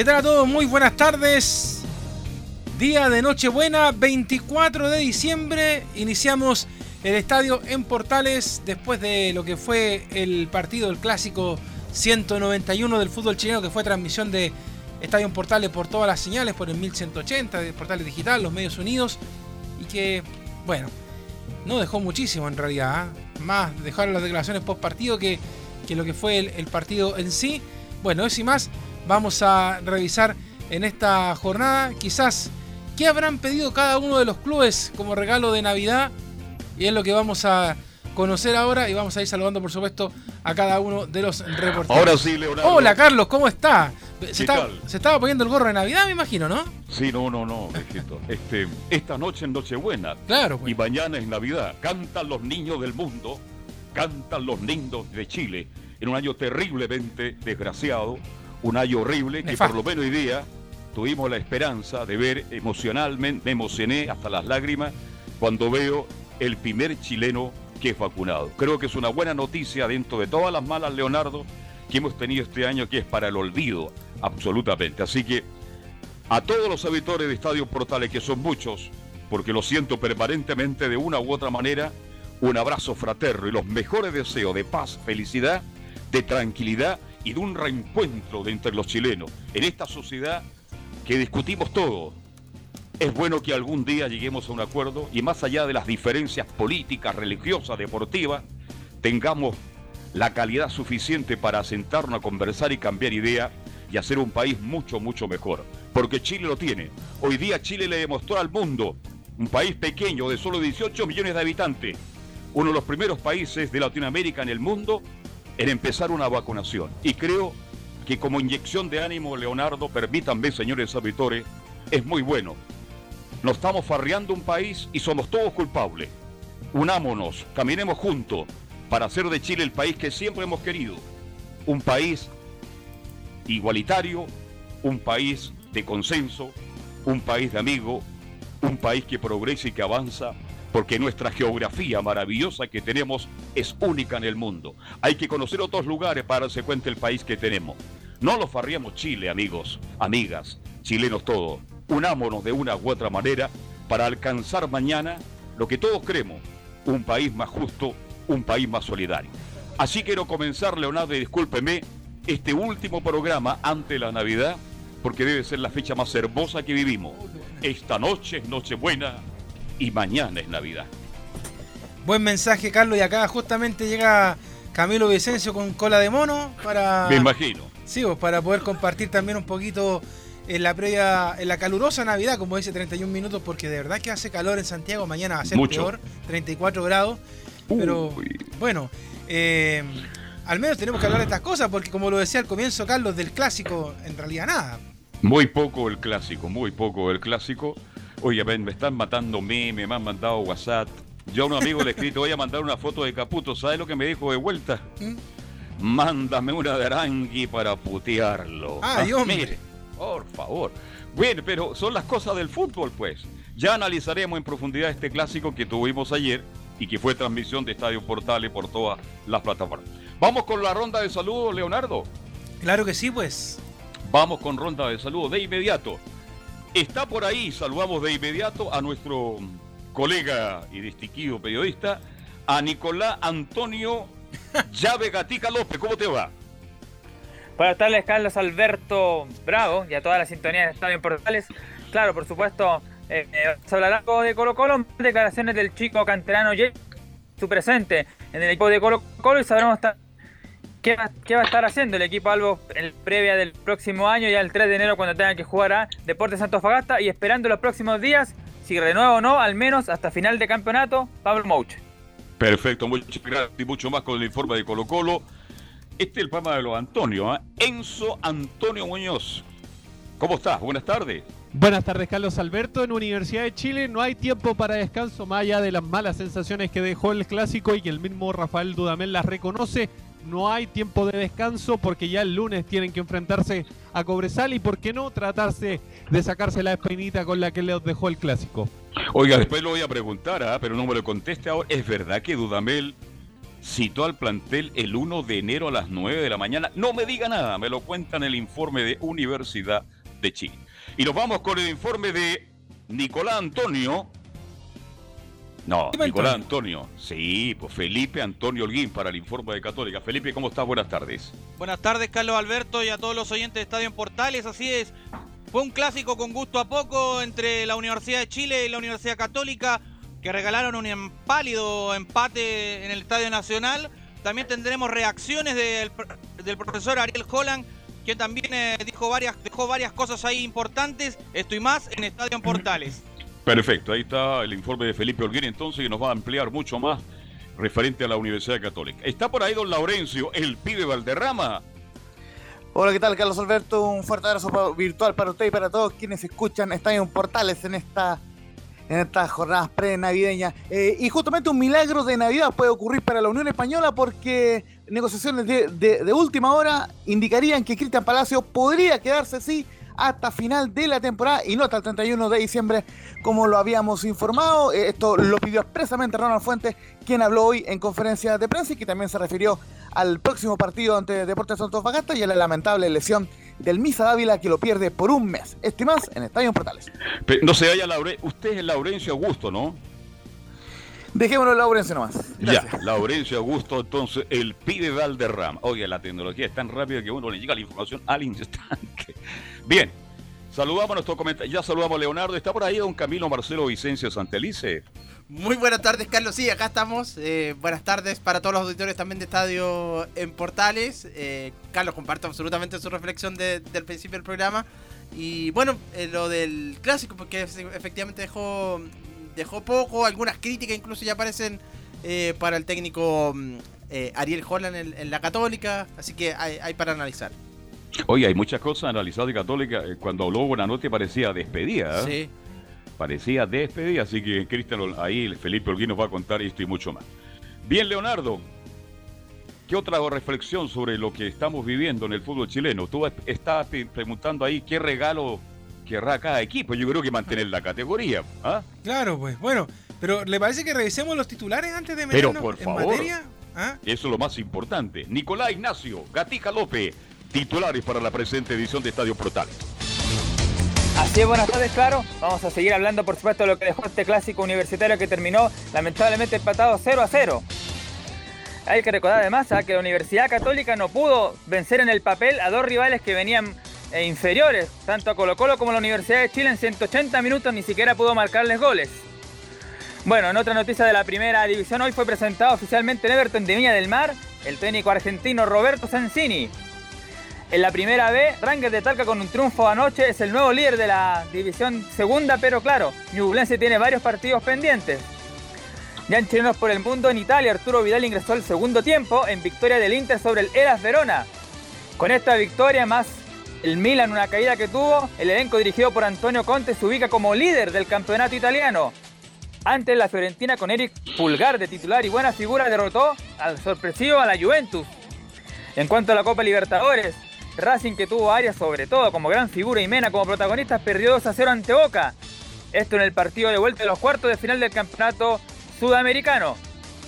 ¿Qué tal a todos? Muy buenas tardes. Día de Nochebuena, 24 de diciembre. Iniciamos el estadio en Portales después de lo que fue el partido, el clásico 191 del fútbol chileno, que fue transmisión de Estadio en Portales por todas las señales, por el 1180, de Portales Digital, los medios unidos. Y que, bueno, no dejó muchísimo en realidad. ¿ah? Más dejaron las declaraciones post partido que, que lo que fue el, el partido en sí. Bueno, eso y más vamos a revisar en esta jornada. Quizás qué habrán pedido cada uno de los clubes como regalo de Navidad. Y es lo que vamos a conocer ahora y vamos a ir saludando por supuesto a cada uno de los reporteros. Ahora sí, Leonardo. Hola Carlos, ¿cómo está? Se, ¿Qué está- se estaba poniendo el gorro de Navidad, me imagino, ¿no? Sí, no, no, no, viejito. Este, esta noche es Nochebuena Claro, pues. y mañana es Navidad. Cantan los niños del mundo, cantan los niños de Chile en un año terriblemente desgraciado, un año horrible que por lo menos hoy día tuvimos la esperanza de ver emocionalmente, me emocioné hasta las lágrimas cuando veo el primer chileno que es vacunado. Creo que es una buena noticia dentro de todas las malas, Leonardo, que hemos tenido este año que es para el olvido, absolutamente. Así que a todos los auditores de Estadio Portales, que son muchos, porque lo siento permanentemente de una u otra manera, un abrazo fraterno y los mejores deseos de paz, felicidad, de tranquilidad y de un reencuentro entre los chilenos en esta sociedad que discutimos todo. Es bueno que algún día lleguemos a un acuerdo y más allá de las diferencias políticas, religiosas, deportivas, tengamos la calidad suficiente para sentarnos a conversar y cambiar idea y hacer un país mucho, mucho mejor. Porque Chile lo tiene. Hoy día Chile le demostró al mundo, un país pequeño de solo 18 millones de habitantes, uno de los primeros países de Latinoamérica en el mundo en empezar una vacunación. Y creo que como inyección de ánimo, Leonardo, permítanme, señores auditores, es muy bueno. Nos estamos farreando un país y somos todos culpables. Unámonos, caminemos juntos para hacer de Chile el país que siempre hemos querido. Un país igualitario, un país de consenso, un país de amigos, un país que progresa y que avanza, porque nuestra geografía maravillosa que tenemos es única en el mundo. Hay que conocer otros lugares para darse cuenta del país que tenemos. No lo farriamos Chile, amigos, amigas, chilenos todos. Unámonos de una u otra manera para alcanzar mañana lo que todos queremos, un país más justo, un país más solidario. Así quiero comenzar, Leonardo, y discúlpeme, este último programa antes de la Navidad, porque debe ser la fecha más hermosa que vivimos. Esta noche es Nochebuena y mañana es Navidad. Buen mensaje, Carlos. Y acá justamente llega Camilo Vicencio con cola de mono para. Me imagino. Sí, pues, para poder compartir también un poquito en la previa, en la calurosa Navidad, como dice 31 minutos, porque de verdad que hace calor en Santiago, mañana va a ser Mucho. peor, 34 grados. Pero bueno, eh, al menos tenemos que hablar de estas cosas, porque como lo decía al comienzo Carlos, del clásico, en realidad nada. Muy poco el clásico, muy poco el clásico. Oye, ven, me están matando memes, me han mandado WhatsApp. Yo a un amigo le he escrito, voy a mandar una foto de Caputo. ¿Sabes lo que me dijo de vuelta? ¿Mm? mándame una de Arangui para putearlo. Ay, Ah, hombre. mire, por favor. Bueno, pero son las cosas del fútbol, pues. Ya analizaremos en profundidad este clásico que tuvimos ayer y que fue transmisión de Estadio Portales por todas las plataformas. Vamos con la ronda de saludos, Leonardo. Claro que sí, pues. Vamos con ronda de saludos de inmediato. Está por ahí, saludamos de inmediato a nuestro colega y distinguido periodista, a Nicolás Antonio Llave Gatica López. ¿Cómo te va? Buenas tardes, Carlos Alberto Bravo y a toda la sintonía de Estadio en Portales. Claro, por supuesto, eh, eh, se hablará algo de Colo Colo, declaraciones del chico canterano Jay, su presente en el equipo de Colo Colo y sabremos ta- qué va, qué va a estar haciendo el equipo Albo en previa del próximo año, ya el 3 de enero cuando tengan que jugar a Deportes Antofagasta y esperando los próximos días, si renueva o no, al menos hasta final de campeonato, Pablo Mouch. Perfecto, muchas gracias y mucho más con el informe de Colo Colo. Este es el programa de los Antonio, ¿ah? Enzo Antonio Muñoz. ¿Cómo estás? Buenas tardes. Buenas tardes, Carlos Alberto. En Universidad de Chile no hay tiempo para descanso, más allá de las malas sensaciones que dejó el clásico y que el mismo Rafael Dudamel las reconoce. No hay tiempo de descanso porque ya el lunes tienen que enfrentarse a Cobresal y, ¿por qué no, tratarse de sacarse la espinita con la que les dejó el clásico? Oiga, después lo voy a preguntar, ¿ah? pero no me lo conteste ahora. ¿Es verdad que Dudamel citó al plantel el 1 de enero a las 9 de la mañana? No me diga nada, me lo cuenta en el informe de Universidad de Chile. Y nos vamos con el informe de Nicolás Antonio. No, Nicolás Antonio. Sí, pues Felipe Antonio Holguín para el informe de Católica. Felipe, ¿cómo estás? Buenas tardes. Buenas tardes, Carlos Alberto, y a todos los oyentes de Estadio en Portales. Así es, fue un clásico con gusto a poco entre la Universidad de Chile y la Universidad Católica, que regalaron un pálido empate en el Estadio Nacional. También tendremos reacciones del profesor Ariel Holland, que también eh, dijo varias, dejó varias cosas ahí importantes. Esto y más en Estadio en Portales. Perfecto, ahí está el informe de Felipe Holguín entonces que nos va a ampliar mucho más referente a la Universidad Católica. Está por ahí don Laurencio, el pibe Valderrama. Hola, ¿qué tal, Carlos Alberto? Un fuerte abrazo virtual para usted y para todos quienes escuchan Estadio Portales en esta en estas jornadas pre-navideñas. Eh, y justamente un milagro de Navidad puede ocurrir para la Unión Española porque negociaciones de, de- de última hora indicarían que Cristian Palacio podría quedarse, sí, hasta final de la temporada y no hasta el 31 de diciembre, como lo habíamos informado. Eh, esto lo pidió expresamente Ronald Fuentes, quien habló hoy en conferencia de prensa y que también se refirió al próximo partido ante Deportes Antofagasta y a la lamentable lesión del Misa Dávila que lo pierde por un mes. Este más en Estadio en Portales. No se vaya Laure, usted es Laurencio Augusto, ¿no? Dejémoslo en Laurencio nomás. Gracias. Ya, Laurencio Augusto, entonces el pibe Valderrama. Oye, la tecnología es tan rápida que uno le llega la información al instante. Bien, saludamos a nuestro comentario. Ya saludamos a Leonardo. Está por ahí don Camilo Marcelo Vicencio Santelice. Muy buenas tardes, Carlos. Sí, acá estamos. Eh, buenas tardes para todos los auditores también de Estadio en Portales. Eh, Carlos, comparto absolutamente su reflexión de- del principio del programa. Y bueno, eh, lo del clásico, porque efe- efectivamente dejó, dejó poco. Algunas críticas incluso ya aparecen eh, para el técnico mm, Ariel Holland en, la Católica. Así que hay para analizar. Oye, hay muchas cosas analizadas de Católica. Eh, Cuando habló Buenanote parecía despedida. ¿eh? Sí. Parecía despedida, así que Cristian, ahí Felipe Holguín nos va a contar esto y mucho más. Bien, Leonardo, ¿qué otra reflexión sobre lo que estamos viviendo en el fútbol chileno? Tú estabas preguntando ahí qué regalo querrá cada equipo. Yo creo que mantener la categoría. ¿ah? Claro, pues. Bueno, pero ¿le parece que revisemos los titulares antes de Pero, meternos por en favor. materia? ¿Ah? Eso es lo más importante. Nicolás Ignacio, Gatica López, titulares para la presente edición de Estadio Portales. Así es, buenas tardes, claro. Vamos a seguir hablando, por supuesto, de lo que dejó este clásico universitario que terminó lamentablemente empatado 0 a 0. Hay que recordar además ¿ah? que la Universidad Católica no pudo vencer en el papel a dos rivales que venían eh, inferiores, tanto a Colo Colo como a la Universidad de Chile en 180 minutos ni siquiera pudo marcarles goles. Bueno, en otra noticia de la primera división, hoy fue presentado oficialmente en Everton de Viña del Mar el técnico argentino Roberto Sensini. En la primera B, Rangers de Talca con un triunfo anoche es el nuevo líder de la división segunda, pero claro, Ñublense tiene varios partidos pendientes. Ya en Chilenos por el Mundo, en Italia, Arturo Vidal ingresó al segundo tiempo en victoria del Inter sobre el Eras Verona. Con esta victoria más el Milan, una caída que tuvo, el elenco dirigido por Antonio Conte se ubica como líder del campeonato italiano. Antes la Fiorentina con Eric Pulgar de titular y buena figura derrotó al sorpresivo a la Juventus. En cuanto a la Copa Libertadores, Racing que tuvo áreas sobre todo como gran figura y Mena como protagonistas perdió 2 a 0 ante Boca. Esto en el partido de vuelta de los cuartos de final del campeonato sudamericano.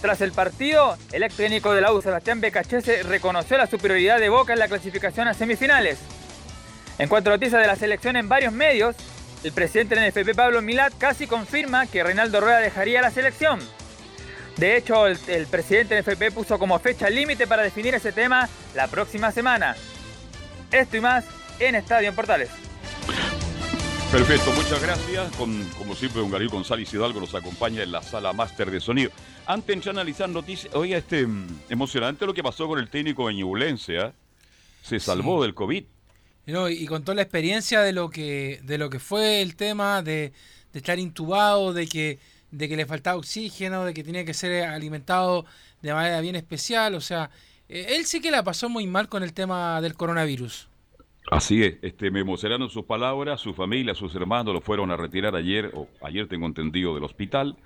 Tras el partido, el ex técnico de la U, Sebastián Becachese, reconoció la superioridad de Boca en la clasificación a semifinales. En cuanto a noticias de la selección en varios medios, el presidente del NFP Pablo Milat casi confirma que Reinaldo Rueda dejaría la selección. De hecho, el, el presidente del NFP puso como fecha límite para definir ese tema la próxima semana. Esto y más en Estadio en Portales. Perfecto, muchas gracias. Con, como siempre, don Gabriel González Hidalgo nos acompaña en la sala máster de sonido. Antes de analizar noticias, oiga, este mm, emocionante lo que pasó con el técnico de Ñublense, ¿ah? Se salvó Sí. del COVID. No, y y contó la experiencia de lo que de lo que fue el tema de, de estar intubado, de que de que le faltaba oxígeno, de que tenía que ser alimentado de manera bien especial, o sea, él sí que la pasó muy mal con el tema del coronavirus. Así es, este, me emocionaron sus palabras, su familia, sus hermanos lo fueron a retirar ayer, o ayer tengo entendido, del hospital,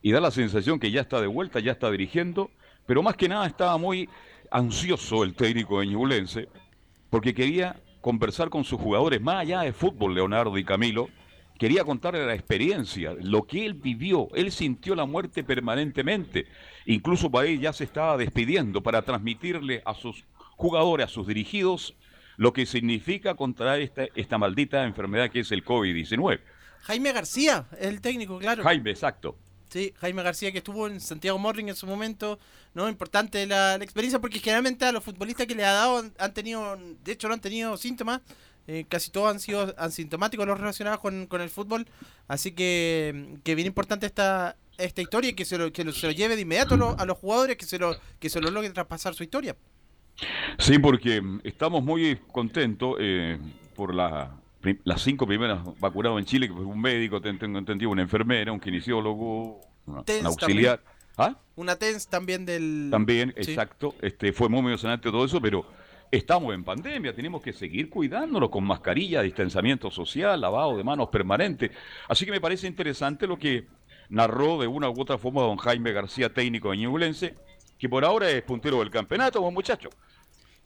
y da la sensación que ya está de vuelta, ya está dirigiendo, pero más que nada estaba muy ansioso el técnico de porque quería conversar con sus jugadores, más allá de fútbol, Leonardo y Camilo, quería contarle la experiencia, lo que él vivió, él sintió la muerte permanentemente, incluso para él ya se estaba despidiendo para transmitirle a sus jugadores, a sus dirigidos, lo que significa contraer esta, esta maldita enfermedad que es el COVID-19. Jaime García, el técnico, claro. Jaime, exacto. Sí, Jaime García que estuvo en Santiago Morning en su momento, ¿no? Importante la, la experiencia porque generalmente a los futbolistas que le ha dado han, han tenido, de hecho no han tenido síntomas, eh, casi todos han sido asintomáticos los relacionados con, con el fútbol, así que, que bien importante esta, esta historia y que se lo, que lo- se lo lleve de inmediato a los, a los jugadores, que se lo, que se lo logre traspasar su historia. Sí, porque mm, estamos muy contentos eh, por la, las cinco primeras vacunados en Chile, que fue un médico, ten- tengo entendido, una enfermera, un kinesiólogo, una- auxiliar. ¿Ah? Una TENS también del... También, Sí. exacto. Este, fue muy emocionante todo eso, pero estamos en pandemia, tenemos que seguir cuidándonos con mascarilla, distanciamiento social, lavado de manos permanente. Así que me parece interesante lo que narró de una u otra forma don Jaime García, técnico de Ñublense, que por ahora es puntero del campeonato, buen muchacho.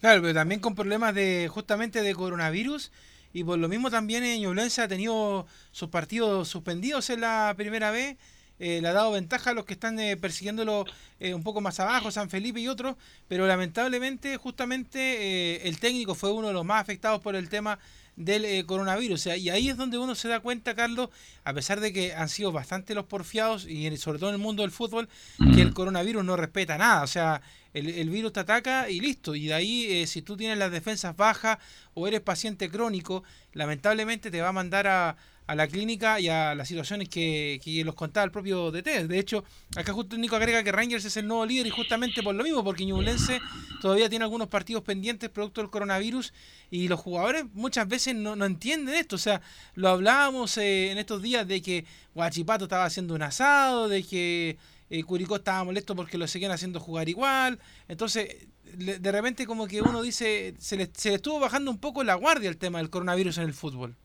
Claro, pero también con problemas de justamente de coronavirus y por lo mismo también en Ñublense ha tenido sus partidos suspendidos en la primera vez. Eh, le ha dado ventaja a los que están eh, persiguiéndolo eh, un poco más abajo, San Felipe y otros, pero lamentablemente justamente el técnico fue uno de los más afectados por el tema del coronavirus. O sea, y ahí es donde uno se da cuenta, Carlos, a pesar de que han sido bastante los porfiados y sobre todo en el mundo del fútbol, que el coronavirus no respeta nada. O sea, el, el virus te ataca y listo. Y de ahí, eh, si tú tienes las defensas bajas o eres paciente crónico, lamentablemente te va a mandar a, a la clínica y a las situaciones que, los contaba el propio DT. De hecho, acá justo Nico agrega que Rangers es el nuevo líder y justamente por lo mismo, porque Ñublense todavía tiene algunos partidos pendientes producto del coronavirus y los jugadores muchas veces no, no entienden esto. O sea, lo hablábamos eh, en estos días de que Guachipato estaba haciendo un asado, de que eh, Curicó estaba molesto porque lo seguían haciendo jugar igual. Entonces, de repente como que uno dice, se le, se le estuvo bajando un poco la guardia el tema del coronavirus en el fútbol.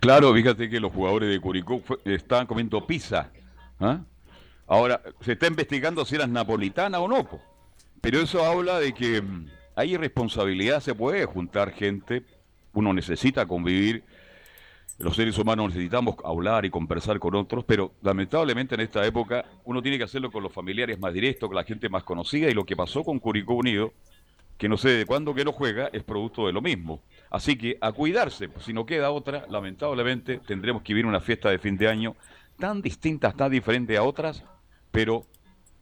Claro, fíjate que los jugadores de Curicó estaban comiendo pizza. ¿ah? Ahora, se está investigando si eran napolitanas o no. Pero eso habla de que mm, hay irresponsabilidad, se puede juntar gente, uno necesita convivir, los seres humanos necesitamos hablar y conversar con otros, pero lamentablemente en esta época uno tiene que hacerlo con los familiares más directos, con la gente más conocida, y lo que pasó con Curicó Unido, que no sé de cuándo que no juega, es producto de lo mismo. Así que a cuidarse, pues, si no queda otra, lamentablemente tendremos que vivir una fiesta de fin de año tan distinta, tan diferente a otras, pero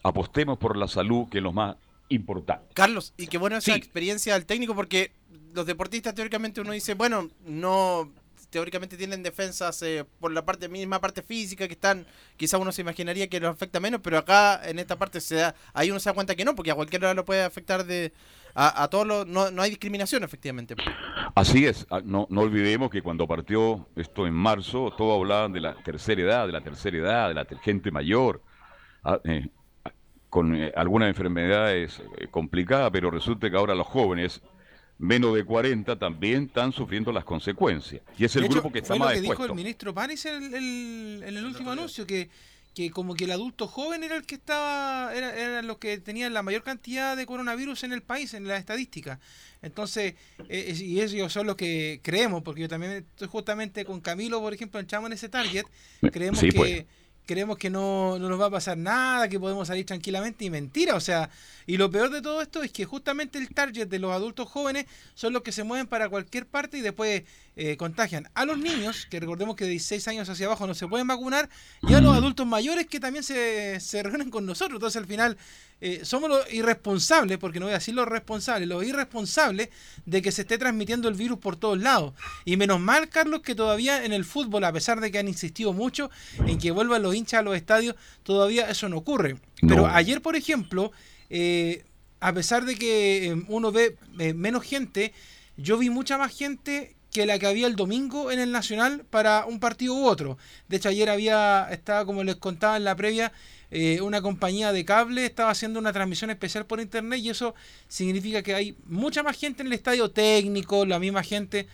apostemos por la salud, que es lo más importante. Carlos, y qué buena esa experiencia del técnico porque los deportistas teóricamente uno dice, bueno, no teóricamente tienen defensas eh, por la parte misma parte física que están, quizá uno se imaginaría que los afecta menos, pero acá en esta parte se da, ahí uno se da cuenta que no, porque a cualquiera lo puede afectar de a, todos los, no, hay discriminación efectivamente. Así es, ah, no, olvidemos que cuando partió esto en marzo, todos hablaban de la tercera edad, de la tercera edad, de la gente mayor, ah, eh, ah, con eh, algunas enfermedades complicadas, pero resulta que ahora los jóvenes, menos de 40, también están sufriendo las consecuencias. Y es el De hecho, grupo que está fue lo más que dijo expuesto. el ministro París en el, el- en el último anuncio, que, que como que el adulto joven era el que estaba, era, eran los que tenían la mayor cantidad de coronavirus en el país, en la estadística. Entonces, eh, y ellos son los que creemos, porque yo también estoy justamente con Camilo, por ejemplo, entramos en ese target, creemos Sí, que... pues. Creemos que no, no nos va a pasar nada, que podemos salir tranquilamente y mentira, o sea, y lo peor de todo esto es que justamente el target de los adultos jóvenes son los que se mueven para cualquier parte y después eh, contagian a los niños, que recordemos que de 16 años hacia abajo no se pueden vacunar, y a los adultos mayores que también se, se reúnen con nosotros. Entonces al final eh, somos los irresponsables, porque no voy a decir los responsables, los irresponsables de que se esté transmitiendo el virus por todos lados. Y menos mal, Carlos, que todavía en el fútbol, a pesar de que han insistido mucho en que vuelvan los hinchas a los estadios, todavía eso no ocurre. Pero ayer, por ejemplo, eh, a pesar de que eh, uno ve eh, menos gente, yo vi mucha más gente que la que había el domingo en el Nacional para un partido u otro. De hecho, ayer había, estaba como les contaba en la previa, eh, una compañía de cable estaba haciendo una transmisión especial por internet y eso significa que hay mucha más gente en el estadio técnico, la misma gente.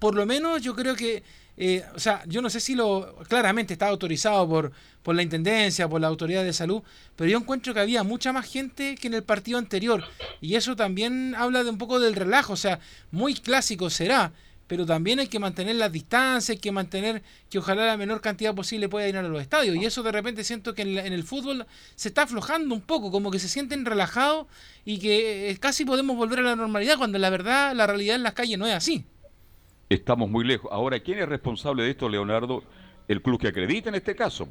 Por lo menos yo creo que, eh, o sea, yo no sé si lo, claramente está autorizado por, por la Intendencia, por la Autoridad de Salud, pero yo encuentro que había mucha más gente que en el partido anterior. Y eso también habla de un poco del relajo, o sea, muy clásico será, pero también hay que mantener las distancias, hay que mantener que ojalá la menor cantidad posible pueda ir a los estadios. Y eso de repente siento que en, la- en el fútbol se está aflojando un poco, como que se sienten relajados y que eh, casi podemos volver a la normalidad, cuando la verdad, la realidad en las calles no es así. Estamos muy lejos. Ahora, ¿quién es responsable de esto, Leonardo? El club que acredita en este caso.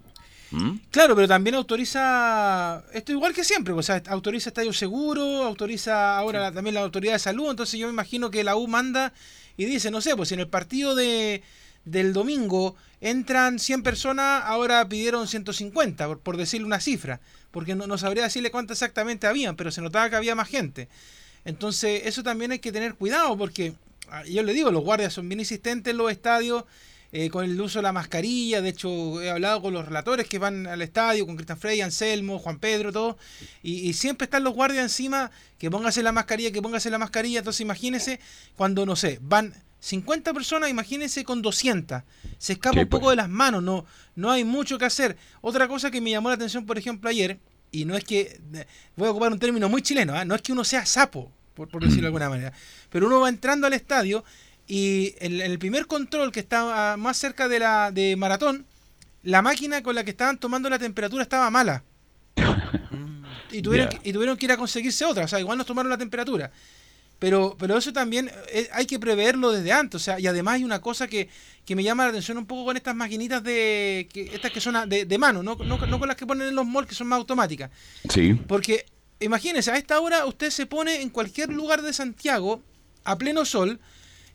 ¿Mm? Claro, pero también autoriza, esto igual que siempre, o sea, autoriza Estadio Seguro, autoriza ahora la- también la Autoridad de Salud, entonces yo me imagino que la U manda y dice, no sé, pues en el partido de, del domingo entran 100 personas, ahora pidieron 150, por, por decirle una cifra, porque no, no sabría decirle cuántas exactamente habían, pero se notaba que había más gente. Entonces, eso también hay que tener cuidado, porque ah, yo le digo, los guardias son bien insistentes en los estadios, eh, con el uso de la mascarilla. De hecho, he hablado con los relatores que van al estadio, con Cristian Frey, Anselmo, Juan Pedro, todo. Y, y siempre están los guardias encima, que póngase la mascarilla, que póngase la mascarilla. Entonces, imagínense cuando, no sé, van 50 personas, imagínense con 200. Se escapa Sí, un poco pues. de las manos, no, no hay mucho que hacer. Otra cosa que me llamó la atención, por ejemplo, ayer, y no es que, voy a ocupar un término muy chileno, ¿ah? no es que uno sea sapo, por, por decirlo de alguna manera, pero uno va entrando al estadio y en el primer control que estaba más cerca de la de maratón, la máquina con la que estaban tomando la temperatura estaba mala. Y tuvieron, que, y tuvieron que ir a conseguirse otra, o sea, igual nos tomaron la temperatura. Pero, pero eso también eh, hay que preverlo desde antes, o sea, y además hay una cosa que, que me llama la atención un poco con estas maquinitas de, que, estas que son a- de, de mano, no, no, no con las que ponen en los malls que son más automáticas. Sí. Porque imagínense, a esta hora usted se pone en cualquier lugar de Santiago a pleno sol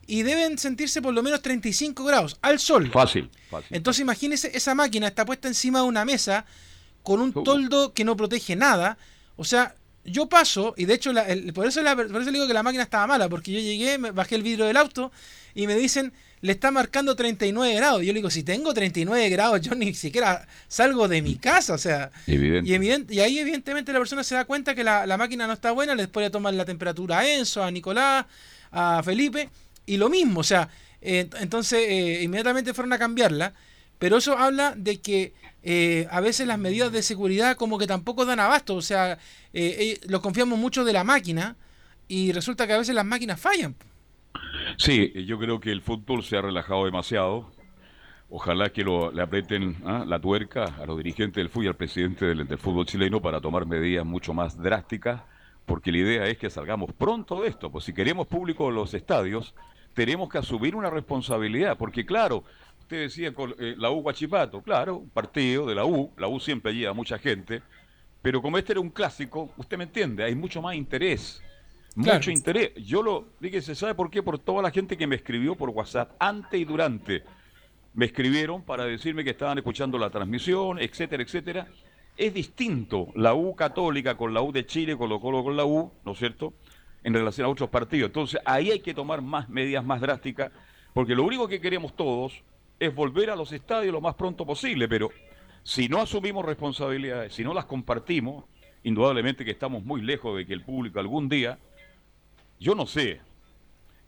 y deben sentirse por lo menos 35 grados al sol. Fácil, fácil. Entonces imagínense, esa máquina está puesta encima de una mesa con un toldo que no protege nada. O sea, yo paso, y de hecho, la- el- por, eso la- por eso le digo que la máquina estaba mala, porque yo llegué, me bajé el vidrio del auto y me dicen, le está marcando 39 grados. Y yo le digo, si tengo 39 grados, yo ni siquiera salgo de mi casa. O sea, Evidente. y, evident- y ahí evidentemente la persona se da cuenta que la, la máquina no está buena, después le toman la temperatura a Enzo, a Nicolás, a Felipe, y lo mismo, o sea, eh, entonces eh, inmediatamente fueron a cambiarla, pero eso habla de que eh, a veces las medidas de seguridad como que tampoco dan abasto, o sea, eh, eh, lo confiamos mucho de la máquina y resulta que a veces las máquinas fallan. Sí, yo creo que el fútbol se ha relajado demasiado. Ojalá que lo, le aprieten ¿ah? la tuerca a los dirigentes del fútbol y al presidente del, del fútbol chileno para tomar medidas mucho más drásticas, porque la idea es que salgamos pronto de esto. Pues si queremos público en los estadios, tenemos que asumir una responsabilidad, porque claro, usted decía con eh, la U Guachipato, claro, un partido de la U, la U siempre lleva mucha gente, pero como este era un clásico, usted me entiende, hay mucho más interés. Claro. Mucho interés. Yo lo, fíjese, ¿sabe por qué? Por toda la gente que me escribió por WhatsApp, antes y durante. Me escribieron para decirme que estaban escuchando la transmisión, etcétera, etcétera. Es distinto la U católica con la U de Chile, con lo Colo con la U, ¿no es cierto? En relación a otros partidos. Entonces, ahí hay que tomar más medidas más drásticas, porque lo único que queremos todos es volver a los estadios lo más pronto posible, pero si no asumimos responsabilidades, si no las compartimos, indudablemente que estamos muy lejos de que el público algún día, yo no sé,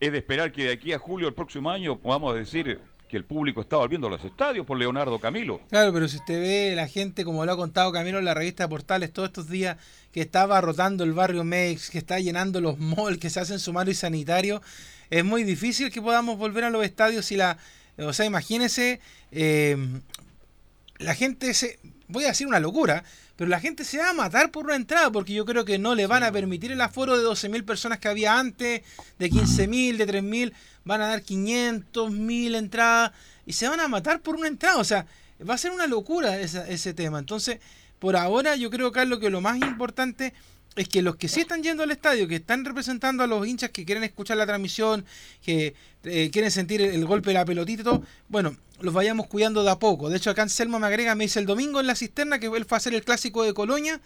es de esperar que de aquí a julio del próximo año podamos decir que el público estaba volviendo a los estadios por Leonardo Camilo. Claro, pero si usted ve la gente, como lo ha contado Camilo en la revista Portales todos estos días, que estaba rotando el barrio Mex, que está llenando los malls, que se hacen sumario y sanitario, es muy difícil que podamos volver a los estadios si la... O sea, imagínese, eh, la gente se... Voy a decir una locura, pero la gente se va a matar por una entrada, porque yo creo que no le van a permitir el aforo de 12.000 personas que había antes, de 15.000, de 3.000, van a dar 500, 1.000 entradas, y se van a matar por una entrada, o sea, va a ser una locura esa- ese tema. Entonces, por ahora yo creo, Carlos, que lo más importante es que los que sí están yendo al estadio, que están representando a los hinchas que quieren escuchar la transmisión, que eh, quieren sentir el, golpe de la pelotita y todo, bueno, los vayamos cuidando de a poco. De hecho, acá Anselmo me agrega, me dice el domingo en la cisterna que él fue a hacer el clásico de Colonia.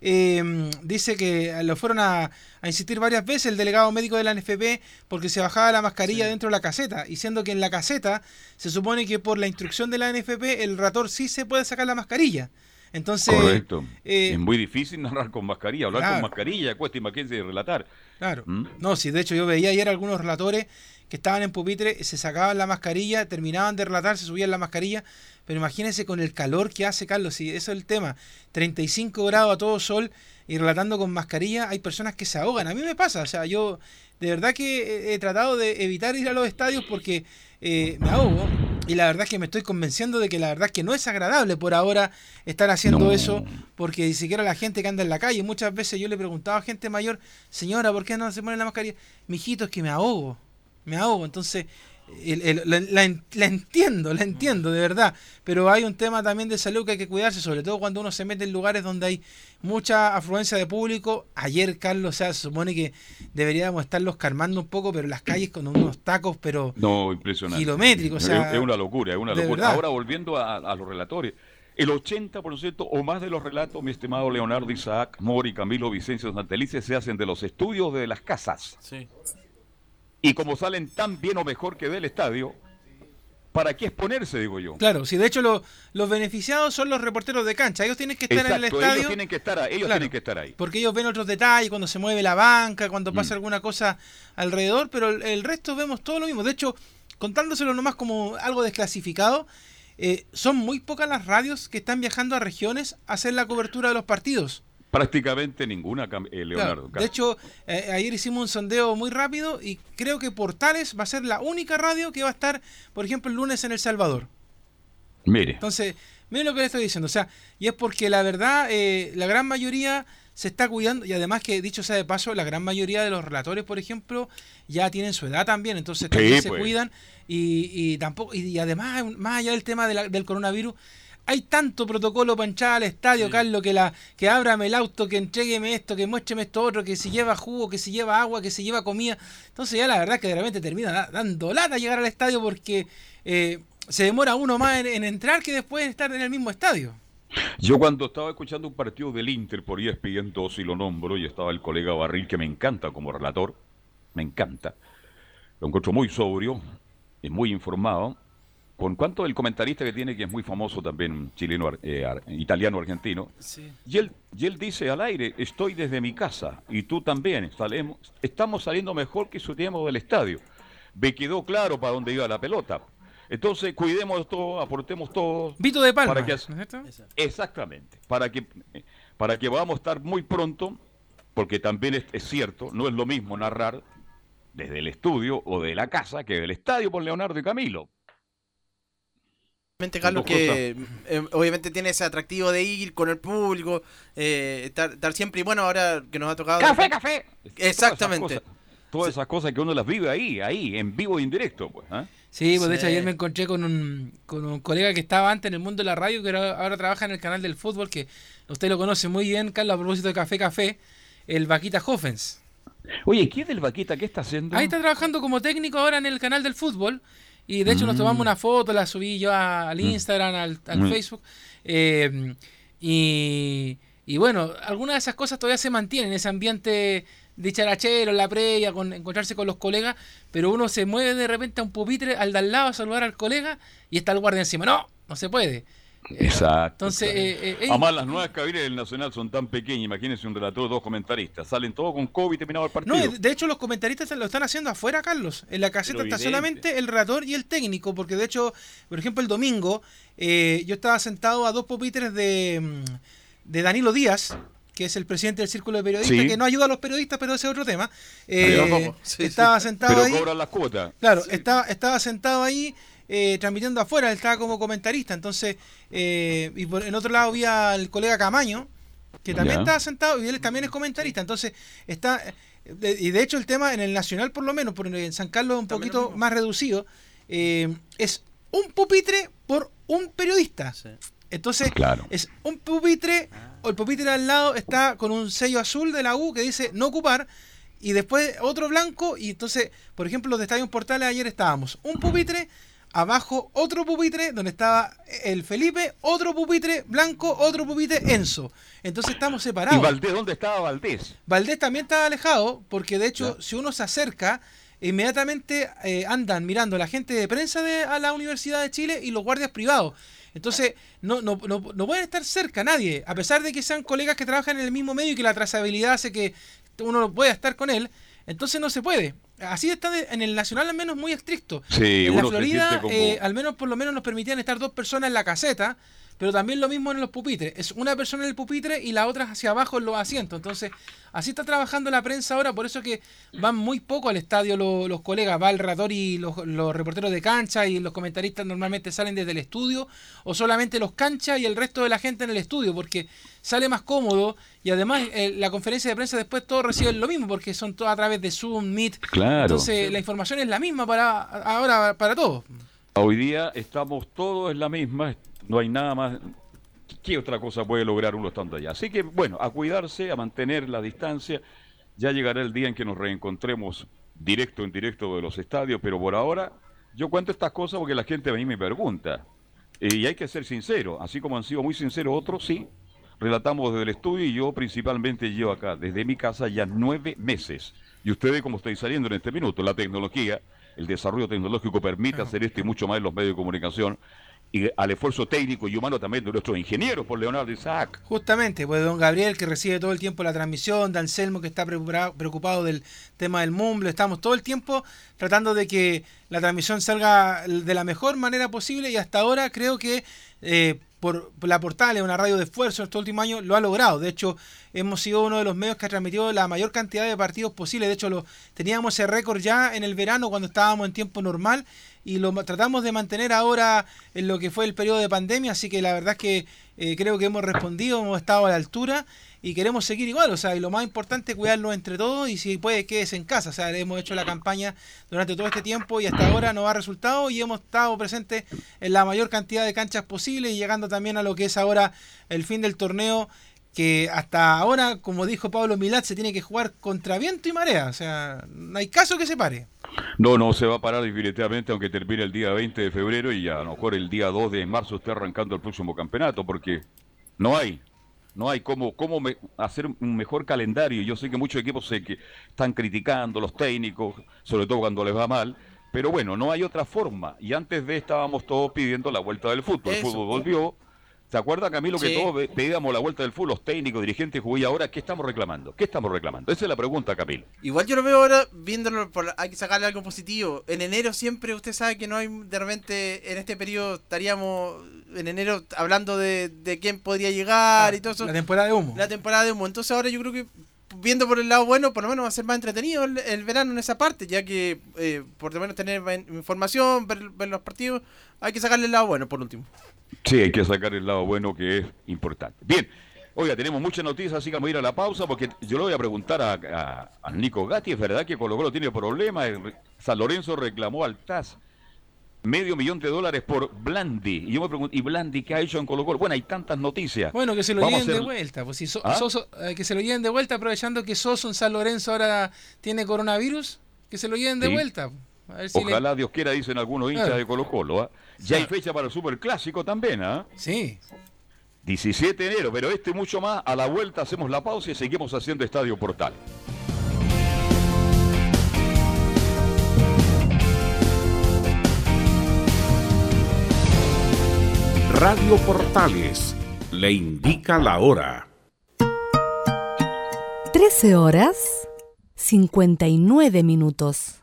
eh, dice que lo fueron a, a insistir varias veces el delegado médico de la NFP porque se bajaba la mascarilla dentro de la caseta, y siendo que en la caseta se supone que por la instrucción de la NFP el rator sí se puede sacar la mascarilla. Entonces, Correcto. eh, es muy difícil narrar con mascarilla, hablar Claro. con mascarilla, cuesta imagínense relatar. Claro. ¿Mm? No, sí, de hecho yo veía ayer algunos relatores que estaban en pupitre, se sacaban la mascarilla, terminaban de relatar, se subían la mascarilla, pero imagínense con el calor que hace Carlos, si eso es el tema, 35 grados a todo sol y relatando con mascarilla, hay personas que se ahogan, a mí me pasa, o sea, yo de verdad que he, he tratado de evitar ir a los estadios porque eh, me ahogo y la verdad es que me estoy convenciendo de que la verdad es que no es agradable por ahora estar haciendo No. eso porque ni siquiera la gente que anda en la calle, muchas veces yo le preguntaba a gente mayor, señora, ¿por qué no se pone la mascarilla? Mijito, es que me ahogo, me ahogo, entonces el- el- la, la en- la entiendo, la entiendo, de verdad, pero hay un tema también de salud que hay que cuidarse, sobre todo cuando uno se mete en lugares donde hay mucha afluencia de público. Ayer, Carlos, o sea, se supone que deberíamos estarlos calmando un poco, pero las calles con unos tacos, pero No, impresionante. kilométricos, o Es- sea, es una locura, es una locura. verdad. Ahora volviendo a, a los relatores, el 80% o más de los relatos, mi estimado Leonardo Isaac, Mori, Camilo, Vicencio Santelice, se hacen de los estudios de las casas. Sí. Y como salen tan bien o mejor que del estadio, ¿para qué exponerse, digo yo? Claro, sí, de hecho lo- los beneficiados son los reporteros de cancha. Ellos tienen que estar en el estadio ellos tienen que estar ahí. Ellos Claro. tienen que estar ahí. porque ellos ven otros detalles, cuando se mueve la banca, cuando pasa Mm. alguna cosa alrededor, pero el, el resto vemos todo lo mismo. De hecho, contándoselo nomás como algo desclasificado, eh, son muy pocas las radios que están viajando a regiones a hacer la cobertura de los partidos. Prácticamente ninguna, eh, Leonardo. Claro. De hecho, eh, ayer hicimos un sondeo muy rápido y creo que Portales va a ser la única radio que va a estar, por ejemplo, el lunes en El Salvador. Mire, Entonces, miren lo que le estoy diciendo. O sea, y es porque la verdad, eh, la gran mayoría se está cuidando. Y además que, dicho sea de paso, la gran mayoría de los relatores, por ejemplo, ya tienen su edad también. Entonces también se pues. cuidan. Y, y tampoco y, y además, más allá del tema de la- del coronavirus, hay tanto protocolo para entrar al estadio, Carlos, que la que ábrame el auto, que entrégueme esto, que muéstreme esto otro, que si lleva jugo, que si lleva agua, que si lleva comida. Entonces ya la verdad que de repente termina da- dando lata llegar al estadio porque eh, se demora uno más en, en entrar que después de estar en el mismo estadio. yo cuando estaba escuchando un partido del Inter por ESPN 2 y lo nombro, y estaba el colega Barril, que me encanta como relator, me encanta. Lo encuentro muy sobrio y muy informado. Con cuanto el comentarista que tiene, que es muy famoso también, chileno, eh, ar- italiano, argentino, Sí. y él, y él dice al aire, estoy desde mi casa y tú también, salemos, estamos saliendo mejor que su tiempo del estadio. Me quedó claro para dónde iba la pelota. Entonces, cuidemos todo, aportemos todo. Vito de Palma. Para que- ¿no es cierto? Exactamente. Para que, para que podamos estar muy pronto, porque también es, es cierto, no es lo mismo narrar desde el estudio o de la casa que del estadio por Leonardo y Camilo. Obviamente, Carlos, que eh, obviamente tiene ese atractivo de ir con el público, eh, estar, estar siempre. Y bueno, ahora que nos ha tocado. café! Exactamente. Todas esas cosas, todas esas cosas que uno las vive ahí, ahí, en vivo e indirecto, pues. ¿ah? Sí, pues de hecho ayer me encontré con un, con un colega que estaba antes en el mundo de la radio, que ahora, ahora trabaja en el canal del fútbol, que usted lo conoce muy bien, Carlos, a propósito de Café Café, el Vaquita Hoffens. Oye, ¿qué es del Vaquita? ¿Qué está haciendo? Ahí está trabajando como técnico ahora en el canal del fútbol. Y de hecho nos Mm. tomamos una foto, la subí yo a- al Instagram, al, al Mm. Facebook. eh, y, y bueno, algunas de esas cosas todavía se mantienen, ese ambiente dicharachero, en la previa, con encontrarse con los colegas, pero uno se mueve de repente a un pupitre al de al lado a saludar al colega y está el guardia encima. No, no se puede. Exacto. Entonces, eh, eh, eh, Además, las nuevas cabinas del Nacional son tan pequeñas. Imagínense un relator, dos comentaristas. Salen todos con COVID terminado el partido. No, de hecho los comentaristas lo están haciendo afuera, Carlos. En la caseta Pero está evidente. solamente el relator y el técnico, porque de hecho, por ejemplo, el domingo eh, yo estaba sentado a dos pupitres de, mm, de Danilo Díaz, que es el presidente del Círculo de Periodistas, Sí. que no ayuda a los periodistas, pero ese es otro tema. Eh. Sí, estaba sí. sentado Pero ahí. cobran las cuotas. Claro, estaba, estaba sentado ahí eh, transmitiendo afuera, él estaba como comentarista. Entonces, eh, y por, en otro lado había el colega Camaño, que también estaba sentado y él también es comentarista. Entonces, está. de- y de hecho, el tema en el Nacional, por lo menos, por en San Carlos es un También poquito más reducido, eh, es un pupitre por un periodista. Sí. Entonces, Claro. es un pupitre, o el pupitre al lado está con un sello azul de la U que dice no ocupar, y después otro blanco, y entonces, por ejemplo, los de Estadio Portales ayer estábamos un pupitre, abajo otro pupitre donde estaba el Felipe, otro pupitre blanco, otro pupitre Enzo. Entonces estamos ¿Y separados. Valdés? ¿Dónde estaba Valdés? Valdés también estaba alejado, porque de hecho, Ya. si uno se acerca, inmediatamente eh, andan mirando la gente de prensa de a la Universidad de Chile y los guardias privados. Entonces, no, no, no, no pueden estar cerca nadie, a pesar de que sean colegas que trabajan en el mismo medio y que la trazabilidad hace que uno no pueda estar con él. Entonces no se puede. Así está de- en el Nacional al menos muy estricto. Sí, en la Florida, como- eh, al menos por lo menos nos permitían estar dos personas en la caseta, pero también lo mismo en los pupitres. Es una persona en el pupitre y la otra hacia abajo en los asientos. Entonces, así está trabajando la prensa ahora, por eso que van muy poco al estadio lo- los colegas. Va el relator y los, los reporteros de cancha y los comentaristas normalmente salen desde el estudio, o solamente los canchas y el resto de la gente en el estudio, porque sale más cómodo y además eh, la conferencia de prensa después todos reciben lo mismo, porque son todos a través de Zoom, Meet. Claro. Entonces, la información es la misma para ahora para todos. Hoy día estamos todos en la misma, no hay nada más. ¿Qué otra cosa puede lograr uno estando allá? Así que, bueno, a cuidarse, a mantener la distancia. Ya llegará el día en que nos reencontremos directo en directo de los estadios, pero por ahora yo cuento estas cosas porque la gente a mí me pregunta. Y hay que ser sincero, así como han sido muy sinceros otros, sí. Relatamos desde el estudio y yo principalmente llevo acá, desde mi casa, ya nueve meses. Y ustedes, como estáis saliendo en este minuto, la tecnología, el desarrollo tecnológico permite hacer esto y mucho más en los medios de comunicación. Y al esfuerzo técnico y humano también de nuestros ingenieros, por Leonardo Isaac. Justamente, pues don Gabriel que recibe todo el tiempo la transmisión, de Anselmo que está preocupado, del tema del Mumble, estamos todo el tiempo tratando de que la transmisión salga de la mejor manera posible y hasta ahora creo que eh, por, la portal, una radio de esfuerzo estos últimos años, lo ha logrado. De hecho, hemos sido uno de los medios que ha transmitido la mayor cantidad de partidos posible. De hecho, lo, teníamos ese récord ya en el verano cuando estábamos en tiempo normal y lo tratamos de mantener ahora en lo que fue el periodo de pandemia, así que la verdad es que eh, creo que hemos respondido, hemos estado a la altura y queremos seguir igual, o sea, y lo más importante es cuidarnos entre todos y si puede quédese en casa, o sea, hemos hecho la campaña durante todo este tiempo y hasta ahora no ha resultado y hemos estado presentes en la mayor cantidad de canchas posible y llegando también a lo que es ahora el fin del torneo que hasta ahora, como dijo Pablo Milat, se tiene que jugar contra viento y marea, o sea, no hay caso que se pare. No, no se va a parar definitivamente, aunque termine el día 20 de febrero y a lo mejor el día 2 de marzo esté arrancando el próximo campeonato, porque no hay, no hay cómo, cómo me- hacer un mejor calendario. Yo sé que muchos equipos sé que están criticando, los técnicos, sobre todo cuando les va mal, pero bueno, no hay otra forma. Y antes de estábamos todos pidiendo la vuelta del fútbol. El fútbol volvió. ¿Se acuerda, Camilo, que Sí. todos ve- pedíamos la vuelta del fútbol, los técnicos, dirigentes, jugadores? ¿Y ahora qué estamos reclamando? ¿Qué estamos reclamando? Esa es la pregunta, Camilo. Igual yo lo veo ahora, viéndolo, por, hay que sacarle algo positivo. En enero siempre usted sabe que no hay, de repente, en este periodo estaríamos en enero hablando de, de quién podría llegar y todo eso. La temporada de humo. La temporada de humo. Entonces ahora yo creo que, viendo por el lado bueno, por lo menos va a ser más entretenido el, el verano en esa parte, ya que eh, por lo menos tener ma- información, ver, ver los partidos, hay que sacarle el lado bueno por último. Sí, hay que sacar el lado bueno que es importante. Bien, oiga, tenemos muchas noticias, así que vamos a ir a la pausa porque yo le voy a preguntar a, a- a Nico Gatti, ¿es verdad que Colo Colo tiene problemas? San Lorenzo reclamó al TAS medio millón de dólares por Blandi. Y yo me pregunto, ¿y Blandi qué ha hecho en Colo Colo? Bueno, hay tantas noticias. Bueno, que se lo lleven de vuelta. Pues si So- ¿Ah? Soso- eh, que se lo lleven de vuelta, aprovechando que Soso en San Lorenzo ahora tiene coronavirus, que se lo lleven de Sí. vuelta. A ver si le- Ojalá Dios quiera, dicen algunos hinchas Claro. de Colo Colo. ¿ah? Ya hay fecha para el Superclásico también, ¿ah? Sí. 17 de enero, pero este mucho más. A la vuelta hacemos la pausa y seguimos haciendo Estadio Portal. Radio Portales le indica la hora. 13 horas 59 minutos.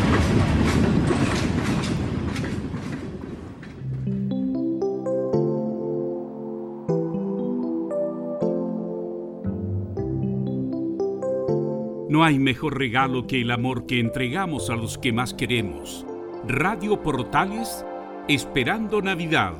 No hay mejor regalo que el amor que entregamos a los que más queremos. Radio Portales, esperando Navidad.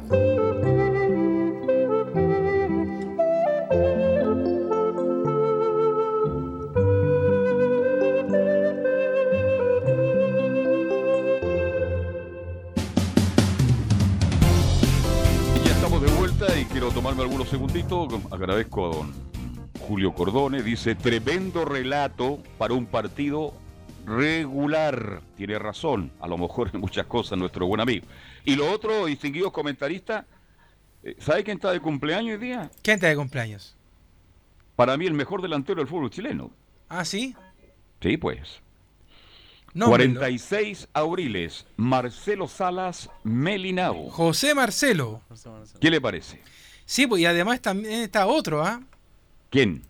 Ya estamos de vuelta y quiero tomarme algunos segunditos. Agradezco a don Julio Cordone. Dice, tremendo relato para un partido regular. Tiene razón, a lo mejor en muchas cosas nuestro buen amigo. Y lo otro, distinguidos comentaristas, eh, ¿sabe quién está de cumpleaños hoy día? ¿Quién está de cumpleaños? Para mí el mejor delantero del fútbol chileno. Ah, sí. Sí, pues. Nómbrelo. 46 abriles, Marcelo Salas Melinao. José Marcelo. ¿Qué le parece? Sí, pues y además también está otro, ¿ah? ¿Quién?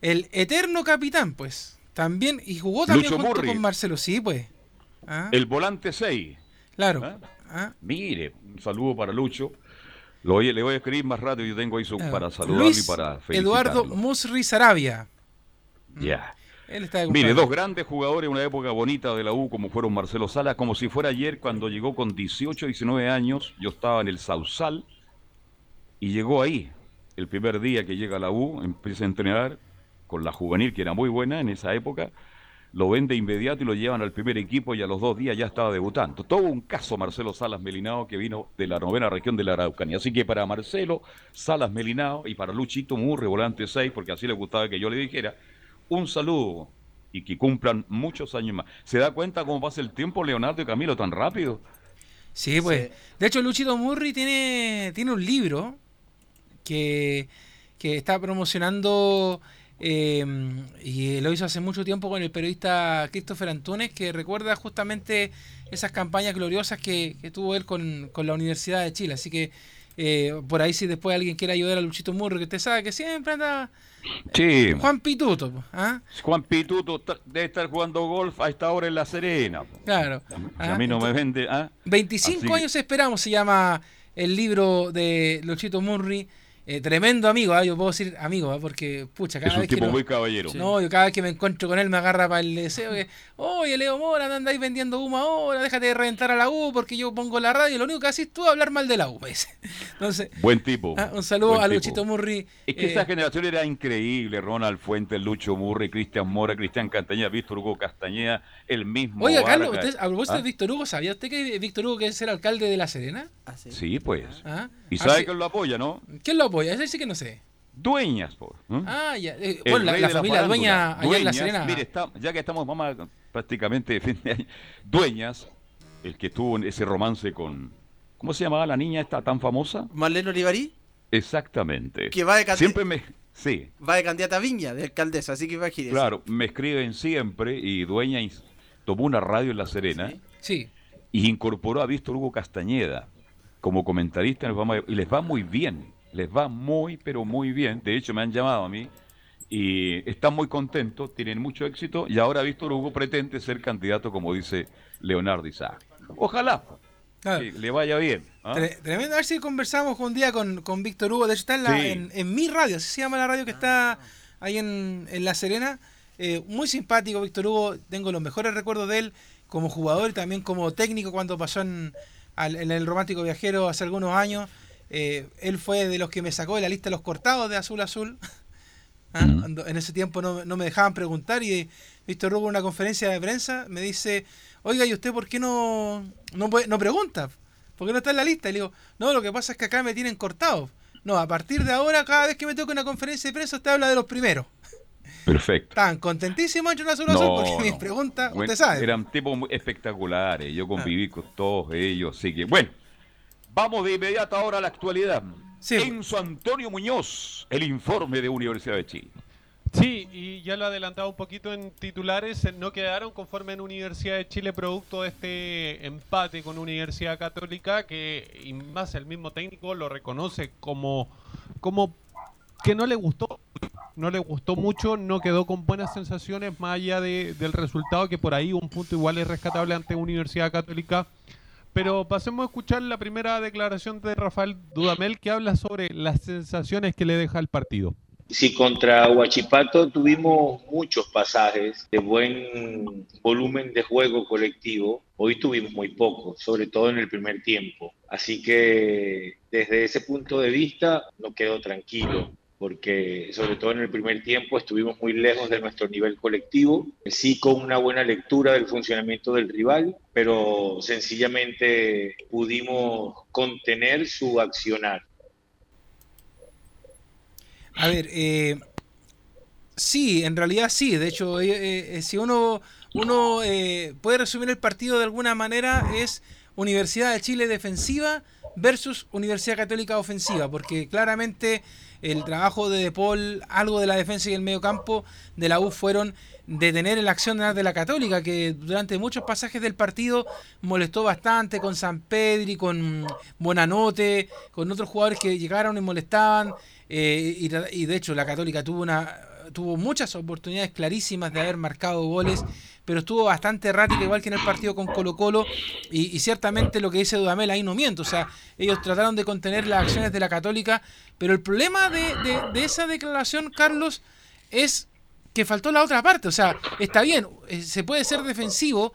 El eterno capitán, pues. También, y jugó también junto con Marcelo, sí, pues. Ah, El volante 6. claro. ¿Ah? Ah, Mire, un saludo para Lucho. Lo le voy a escribir más rápido. Yo tengo ahí su, para saludarlo Luis y para Eduardo felicitarlo. Musri Sarabia. Ya. Él está de Mire, dos grandes jugadores en una época bonita de la U, como fueron Marcelo Sala, como si fuera ayer cuando llegó con 18, 19 años. Yo estaba en el Sausal y llegó ahí. El primer día que llega a la U, empieza a entrenar con la juvenil, que era muy buena en esa época. Lo ven de inmediato y lo llevan al primer equipo y a los dos días ya estaba debutando. Todo un caso Marcelo Salas Melinao que vino de la novena región de la Araucanía. Así que para Marcelo Salas Melinao y para Luchito Murre, volante 6, porque así le gustaba que yo le dijera, un saludo y que cumplan muchos años más. ¿Se da cuenta cómo pasa el tiempo, Leonardo y Camilo, tan rápido? Sí, pues. De hecho, Luchito Murri tiene, tiene un libro que, que está promocionando eh, y lo hizo hace mucho tiempo con el periodista Christopher Antunes, que recuerda justamente esas campañas gloriosas que, que tuvo él con, con la Universidad de Chile. Así que eh, por ahí si después alguien quiere ayudar a Luchito Murri, que usted sabe que siempre anda... Sí. Juan Pituto. ¿ah? Juan Pituto debe estar jugando golf a esta hora en La Serena. po. Claro. Si Ah, a mí no me vende... ¿ah? 25 Así que- años esperamos, se llama el libro de Luchito Murri. Eh, tremendo amigo, ¿ah? yo puedo decir amigo, ¿ah? porque pucha, cada Es un vez que tipo lo- muy caballero. No, yo cada vez que me encuentro con él me agarra para el deseo que, oye Leo Mora, no andáis vendiendo humo ahora, déjate de reventar a la U porque yo pongo la radio y lo único que haces tú es hablar mal de la U, me dice. Entonces, Buen tipo. ah, un saludo buen a tipo. Luchito Murri. Es que eh, esa generación era increíble. Ronald Fuentes, Lucho Murray, Cristian Mora, Cristian Castañeda, Víctor Hugo Castañeda, el mismo. Oiga, Carlos, usted, a propósito ¿Ah? de Víctor Hugo, ¿sabía usted que Víctor Hugo quiere ser alcalde de La Serena? Sí, pues. ¿Ah? Y Ah, sabe sí. que lo apoya, ¿no? ¿Quién lo apoya? Ese sí que no sé. Dueñas, por. Ah, ya. eh, bueno, la, la de familia dueña allá en La Serena. Mire, está- ya que estamos vamos a- prácticamente de fin de año. Dueñas, el que tuvo ese romance con. ¿Cómo se llamaba la niña esta tan famosa? Marlene Olivarí, Exactamente. que va de, candid- Siempre me. Sí, va de candidata a Viña, de alcaldesa, así que imagínese. claro, me escriben siempre y Dueñas tomó una radio en La Serena Sí. y incorporó a Víctor Hugo Castañeda como comentarista en el programa de- y les va muy bien, les va muy pero muy bien. De hecho me han llamado a mí y están muy contentos, tienen mucho éxito y ahora Víctor Hugo pretende ser candidato como dice Leonardo Isaac. Ojalá Claro. que le vaya bien. ¿ah? Tre- Tremendo. A ver si conversamos un día con, con Víctor Hugo. De hecho, está en, la- Sí. en, en mi radio. Así se llama la radio que está ahí en, en La Serena. Eh, muy simpático, Víctor Hugo. Tengo los mejores recuerdos de él como jugador y también como técnico cuando pasó en, al- en el Romántico Viajero hace algunos años. Eh, él fue de los que me sacó de la lista de los cortados de Azul Azul. Ah, En ese tiempo no, no me dejaban preguntar y Víctor Hugo en una conferencia de prensa me dice, oiga, ¿y usted por qué no, no, puede- no pregunta? ¿Por qué no está en la lista? Y le digo, no, lo que pasa es que acá me tienen cortado. No, a partir de ahora, cada vez que me toca una conferencia de prensa, usted habla de los primeros. Perfecto. Estaban contentísimos sola azul porque No, mis no. preguntas, Bueno, usted sabe. Eran tipos muy espectaculares. Yo Ah. conviví con todos ellos. Así que, bueno, vamos de inmediato ahora a la actualidad. Enzo Antonio Muñoz, el informe de Universidad de Chile. Sí, y ya lo adelantaba un poquito en titulares, eh, no quedaron conforme en Universidad de Chile producto de este empate con Universidad Católica, que y más el mismo técnico lo reconoce como, como que no le gustó, no le gustó mucho, no quedó con buenas sensaciones más allá de- del resultado, que por ahí un punto igual es rescatable ante Universidad Católica. Pero pasemos a escuchar la primera declaración de Rafael Dudamel que habla sobre las sensaciones que le deja el partido. Sí, contra Huachipato tuvimos muchos pasajes de buen volumen de juego colectivo. Hoy tuvimos muy poco, sobre todo en el primer tiempo. Así que desde ese punto de vista no quedo tranquilo, porque sobre todo en el primer tiempo estuvimos muy lejos de nuestro nivel colectivo, sí con una buena lectura del funcionamiento del rival, pero sencillamente pudimos contener su accionar. A ver, eh, sí, en realidad sí. De hecho, eh, eh, si uno, uno puede resumir el partido de alguna manera, es Universidad de Chile defensiva versus Universidad Católica ofensiva, porque claramente el trabajo de De Paul, algo de la defensa y el medio campo de la U fueron detener la acción de la Católica, que durante muchos pasajes del partido molestó bastante con San Pedri, con Bonanote, con otros jugadores que llegaron y molestaban. eh, y de hecho la Católica tuvo una tuvo muchas oportunidades clarísimas de haber marcado goles, pero estuvo bastante errática, igual que en el partido con Colo Colo, y, ciertamente lo que dice Dudamel ahí no miento, o sea, ellos trataron de contener las acciones de la Católica, pero el problema de, de- de esa declaración, Carlos, es que faltó la otra parte, o sea, está bien, eh, se puede ser defensivo,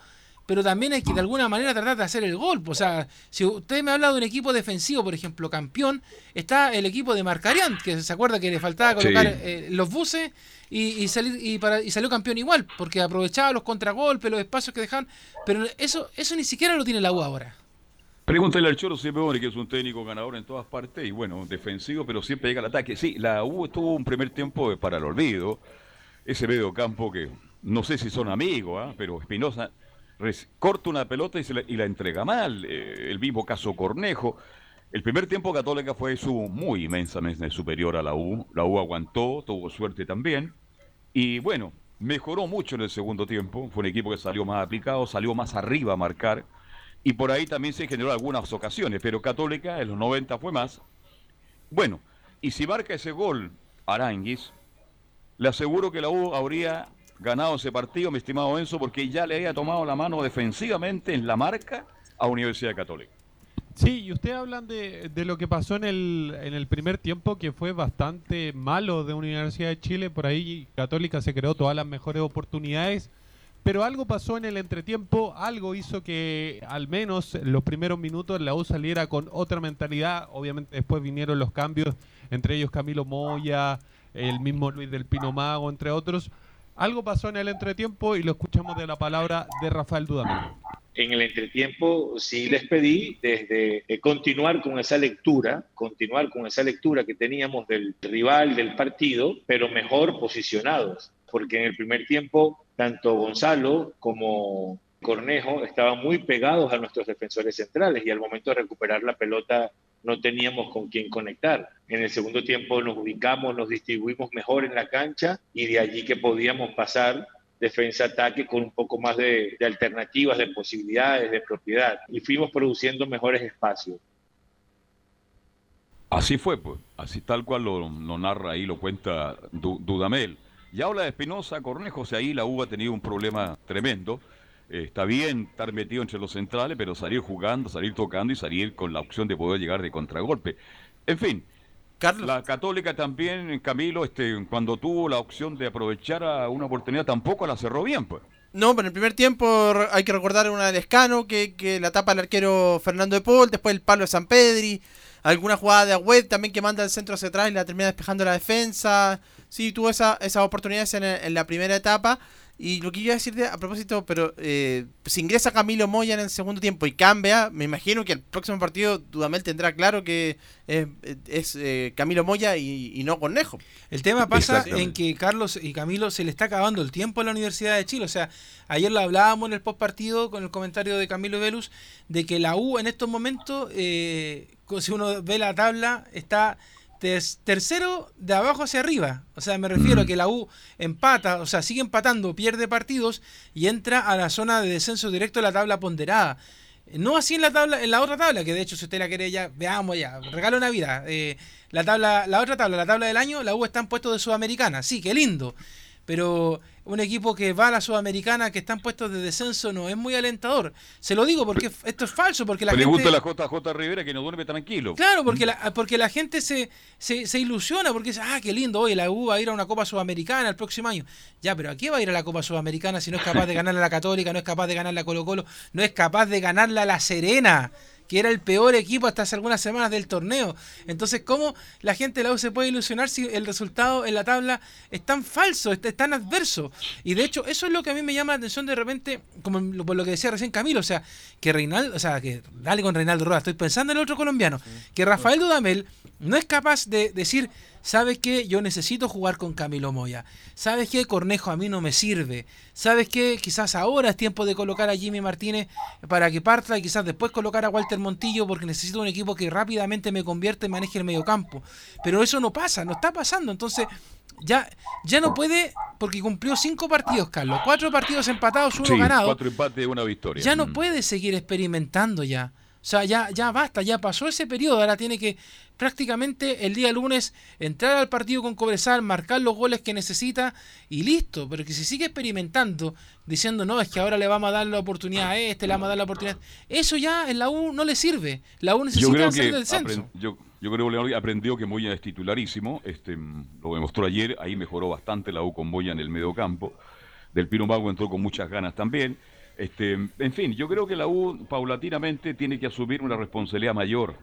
pero también hay que de alguna manera tratar de hacer el gol. O sea, si usted me habla de un equipo defensivo, por ejemplo, campeón, está el equipo de Marcarian, que se acuerda que le faltaba colocar Sí. eh, los buses y, y, salir, y, para, y salió campeón igual, porque aprovechaba los contragolpes, los espacios que dejaban. Pero eso, eso ni siquiera lo tiene la U ahora. Pregúntale al Choro Simeone, que es un técnico ganador en todas partes y bueno, defensivo, pero siempre llega al ataque. Sí, la U estuvo un primer tiempo para el olvido. Ese medio campo que no sé si son amigos, ¿ah? pero Espinosa corta una pelota y, la, entrega mal. Eh, el mismo caso Cornejo. El primer tiempo Católica fue su muy inmensamente superior a la U. La U aguantó, tuvo suerte también. Y bueno, mejoró mucho en el segundo tiempo. Fue un equipo que salió más aplicado, salió más arriba a marcar. Y por ahí también se generó algunas ocasiones. Pero Católica en los 90 fue más. Bueno, y si marca ese gol Aranguis, le aseguro que la U habría ganado ese partido, mi estimado Enzo, porque ya le había tomado la mano defensivamente en la marca a Universidad Católica. Sí, y ustedes hablan de, de, lo que pasó en el, en el primer tiempo, que fue bastante malo de Universidad de Chile. Por ahí Católica se creó todas las mejores oportunidades. Pero algo pasó en el entretiempo, algo hizo que al menos en los primeros minutos la U saliera con otra mentalidad. Obviamente después vinieron los cambios, entre ellos Camilo Moya, el mismo Luis del Pino Mago, entre otros. Algo pasó en el entretiempo y lo escuchamos de la palabra de Rafael Dudamel. En el entretiempo sí les pedí desde eh, continuar con esa lectura, continuar con esa lectura que teníamos del rival del partido, pero mejor posicionados, porque en el primer tiempo tanto Gonzalo como Cornejo estaban muy pegados a nuestros defensores centrales y al momento de recuperar la pelota no teníamos con quién conectar. En el segundo tiempo nos ubicamos, nos distribuimos mejor en la cancha y de allí que podíamos pasar defensa-ataque con un poco más de, alternativas, de posibilidades, de propiedad. Y fuimos produciendo mejores espacios. Así fue, pues. Así tal cual lo, narra ahí, lo cuenta Dudamel. Y habla de Espinosa Cornejo, o ahí la U ha tenido un problema tremendo. Eh, está bien estar metido entre los centrales, pero salir jugando, salir tocando y salir con la opción de poder llegar de contragolpe. En fin, la Católica también, Camilo, este, cuando tuvo la opción de aprovechar a una oportunidad, tampoco la cerró bien, pues. No, pero en el primer tiempo hay que recordar una de Escano, que, que la tapa el arquero Fernando de Paul, después el palo de San Pedri, alguna jugada de Agüed también que manda el centro hacia atrás y la termina despejando la defensa. Sí, tuvo esa, esas oportunidades en, en la primera etapa. Y lo que iba a decir a propósito, pero eh, si ingresa Camilo Moya en el segundo tiempo y cambia, me imagino que el próximo partido Dudamel tendrá claro que es, eh, Camilo Moya y, no Cornejo. El tema pasa en que Carlos y Camilo se le está acabando el tiempo a la Universidad de Chile. O sea, ayer lo hablábamos en el post partido con el comentario de Camilo Velus de que la U en estos momentos, eh, si uno ve la tabla, está tercero de abajo hacia arriba. O sea, me refiero a que la U empata, o sea, sigue empatando, pierde partidos y entra a la zona de descenso directo de la tabla ponderada. No así en la tabla, en la otra tabla, que de hecho si usted la quiere ya, veamos ya, regalo Navidad. Eh, la tabla, la otra tabla, la tabla del año, la U está en puesto de Sudamericana. Sí, qué lindo pero un equipo que va a la Sudamericana, que están puestos de descenso, no es muy alentador. Se lo digo porque esto es falso, porque la gente... Le gusta la JJ Rivera que no duerme tranquilo. Claro, porque la, porque la gente se, se, ilusiona, porque dice, ah, qué lindo, hoy la U va a ir a una Copa Sudamericana el próximo año. Ya, pero ¿a qué va a ir a la Copa Sudamericana si no es capaz de ganarle a la Católica, no es capaz de ganarle a Colo Colo, no es capaz de ganarle a la Serena? Que era el peor equipo hasta hace algunas semanas del torneo. Entonces, ¿cómo la gente de la U se puede ilusionar si el resultado en la tabla es tan falso, es tan adverso? Y de hecho, eso es lo que a mí me llama la atención de repente, como por lo que decía recién Camilo, o sea, que Reinaldo, o sea, que dale con Reinaldo Rueda, estoy pensando en el otro colombiano, que Rafael Dudamel no es capaz de decir, ¿sabes qué? Yo necesito jugar con Camilo Moya. ¿Sabes qué? Cornejo a mí no me sirve. ¿Sabes qué? Quizás ahora es tiempo de colocar a Jimmy Martínez para que parta y quizás después colocar a Walter Montillo porque necesito un equipo que rápidamente me convierta y maneje el mediocampo. Pero eso no pasa, no está pasando. Entonces, ya, ya no puede, porque cumplió cinco partidos, Carlos. Cuatro partidos empatados, uno ganado. Cuatro empates, una victoria. Ya no mm. puede seguir experimentando ya. O sea, ya, ya basta, ya pasó ese periodo, ahora tiene que prácticamente el día lunes entrar al partido con Cobresal, marcar los goles que necesita y listo, pero que se sigue experimentando diciendo, no, es que ahora le vamos a dar la oportunidad a este, le vamos a dar la oportunidad. Eso ya en la U no le sirve, la U necesita hacer el descenso. Yo, yo, creo que aprendió que Moya es titularísimo, este, lo demostró ayer, ahí mejoró bastante la U con Moya en el medio campo, del Pino Mago entró con muchas ganas también. Este, en fin, yo creo que la U paulatinamente tiene que asumir una responsabilidad mayor,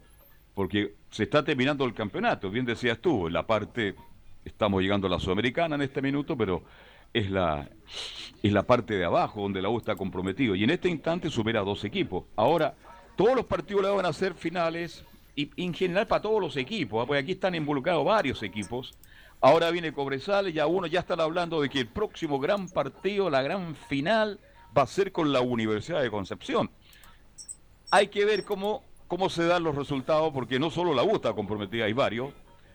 porque se está terminando el campeonato, bien decías tú, la parte, estamos llegando a la Sudamericana en este minuto, pero es la, es la parte de abajo donde la U está comprometido, y en este instante supera a dos equipos. Ahora, todos los partidos la van a ser finales, y en general para todos los equipos, ¿ah? porque aquí están involucrados varios equipos, Ahora viene Cobresal y ya uno ya están hablando de que el próximo gran partido, la gran final, va a ser con la Universidad de Concepción. Hay que ver cómo, cómo se dan los resultados, porque no solo la U está comprometida, hay varios,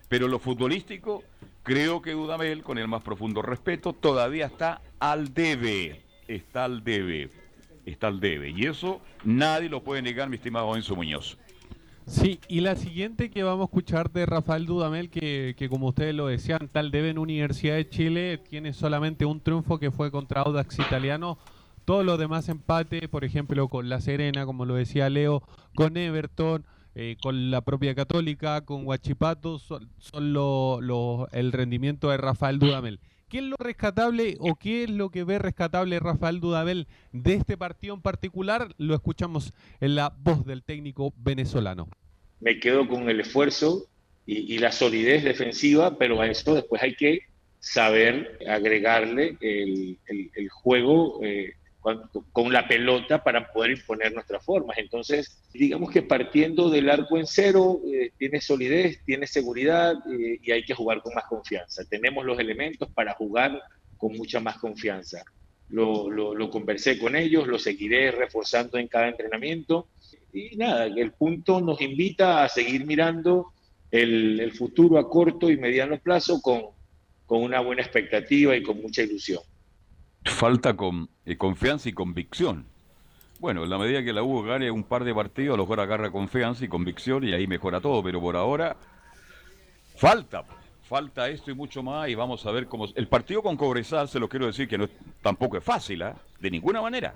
pero lo futbolístico, creo que Dudamel, con el más profundo respeto, todavía está al debe. Está al debe. Está al debe. Y eso nadie lo puede negar, mi estimado Enzo Muñoz. Sí, y la siguiente que vamos a escuchar de Rafael Dudamel, que, que como ustedes lo decían, tal debe en Universidad de Chile, tiene solamente un triunfo que fue contra Audax Italiano. Todos los demás empate, por ejemplo, con La Serena, como lo decía Leo, con Everton, eh, con la propia Católica, con Huachipato, son, son el rendimiento de Rafael Dudamel. ¿Qué es lo rescatable o qué es lo que ve rescatable Rafael Dudamel de este partido en particular? Lo escuchamos en la voz del técnico venezolano. me quedo con el esfuerzo y, la solidez defensiva, pero a eso después hay que saber agregarle el juego eh, con, con la pelota para poder imponer nuestras formas. Entonces, digamos que partiendo del arco en cero, eh, tiene solidez, tiene seguridad eh, y hay que jugar con más confianza. Tenemos los elementos para jugar con mucha más confianza. Lo, lo- lo conversé con ellos, lo seguiré reforzando en cada entrenamiento y nada, el punto nos invita a seguir mirando el, el futuro a corto y mediano plazo con, con una buena expectativa y con mucha ilusión. Falta con, eh, confianza y convicción. Bueno, en la medida que la U gane un par de partidos, a lo mejor agarra confianza y convicción y ahí mejora todo, pero por ahora falta, falta esto y mucho más y vamos a ver cómo... El partido con Cobresal, se lo quiero decir que no es- tampoco es fácil, ¿ah? De ninguna manera.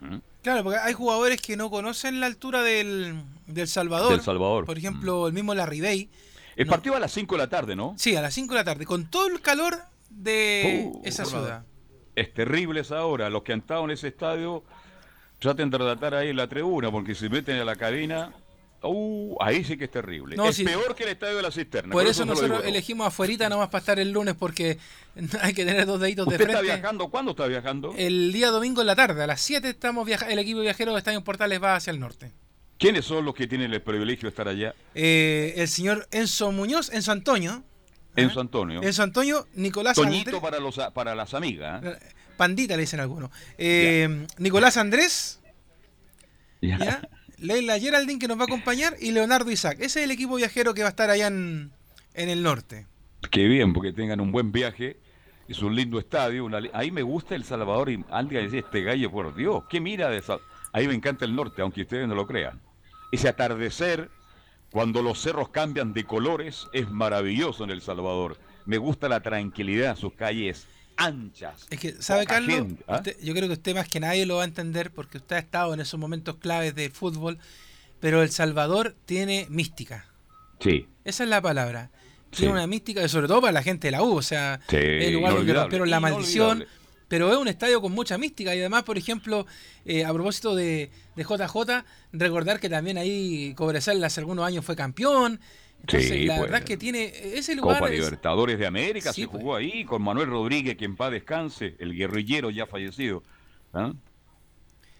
¿Mm? Claro, porque hay jugadores que no conocen la altura del, del Salvador. Del Salvador. Por ejemplo, el mismo Larribey. El partido a las 5 de la tarde, ¿no? Sí, a las 5 de la tarde, con todo el calor de Uh, esa ciudad. Es terrible esa hora. Los que han estado en ese estadio, traten de relatar ahí en la tribuna, porque si meten a la cabina, uh, ahí sí que es terrible. No, es peor que el estadio de la cisterna. Por eso nosotros elegimos afuerita nomás para estar el lunes, porque hay que tener dos deditos de ¿Usted está frente. viajando? ¿Cuándo está viajando? El día domingo en la tarde, a las 7 estamos viaja el equipo viajero de Estadio Portales va hacia el norte. ¿Quiénes son los que tienen el privilegio de estar allá? Eh, el señor Enzo Muñoz, Enzo Antonio. Enzo Antonio. Enzo Antonio, Nicolás Toñito Andrés. para, los, para las amigas. ¿eh? Pandita le dicen algunos. Eh, Nicolás Andrés. Ya. ¿ya? Leila Geraldine que nos va a acompañar y Leonardo Isaac. Ese es el equipo viajero que va a estar allá en, en el norte. Qué bien, porque tengan un buen viaje. Es un lindo estadio. una Ahí me gusta El Salvador y alguien dice, este gallo, por Dios, qué mira de Ahí me encanta el norte, aunque ustedes no lo crean. Ese atardecer, cuando los cerros cambian de colores, es maravilloso en El Salvador. Me gusta la tranquilidad, sus calles anchas. Es que, ¿sabe, Carlos? gente, ¿ah? Usted- yo creo que usted más que nadie lo va a entender porque usted ha estado en esos momentos claves del fútbol, pero El Salvador tiene mística. Sí. Esa es la palabra. Tiene Sí. una mística, sobre todo para la gente de la U. O sea, Sí, el lugar donde rompieron la maldición. inolvidable. Pero es un estadio con mucha mística. Y además, por ejemplo, eh, a propósito de, de JJ, recordar que también ahí Cobresal hace algunos años fue campeón. Entonces, Sí, la pues. verdad es que tiene ese lugar. Copa es- Libertadores de América Sí, se pues. jugó ahí con Manuel Rodríguez, que en paz descanse, el guerrillero ya fallecido. ¿Ah?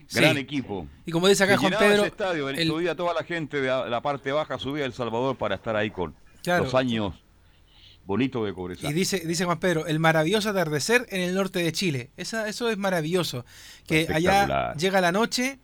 Sí. Gran equipo. Y como dice acá Juan Pedro, ese estadio, el- subía toda la gente de la parte baja, subía a El Salvador para estar ahí con Claro. los años bonitos de Cobresal. Y dice, dice Juan Pedro, el maravilloso atardecer en el norte de Chile. Esa, eso es maravilloso. Que allá llega la noche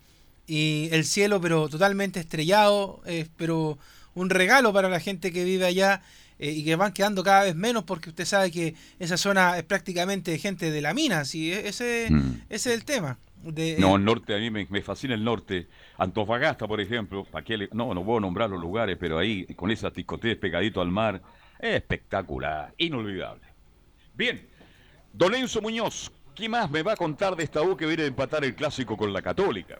y el cielo, pero totalmente estrellado, eh, pero un regalo para la gente que vive allá eh, y que van quedando cada vez menos porque usted sabe que esa zona es prácticamente gente de la mina. ¿sí? E- Ese, Mm. ese es el tema. De, No, el norte, a mí me, me fascina el norte. Antofagasta, por ejemplo, ¿pa' qué le- no, no puedo nombrar los lugares, pero ahí, con esas discotecas pegadito al mar, espectacular, inolvidable. Bien, Don Enzo Muñoz, ¿qué más me va a contar de esta U que viene a empatar el clásico con la Católica?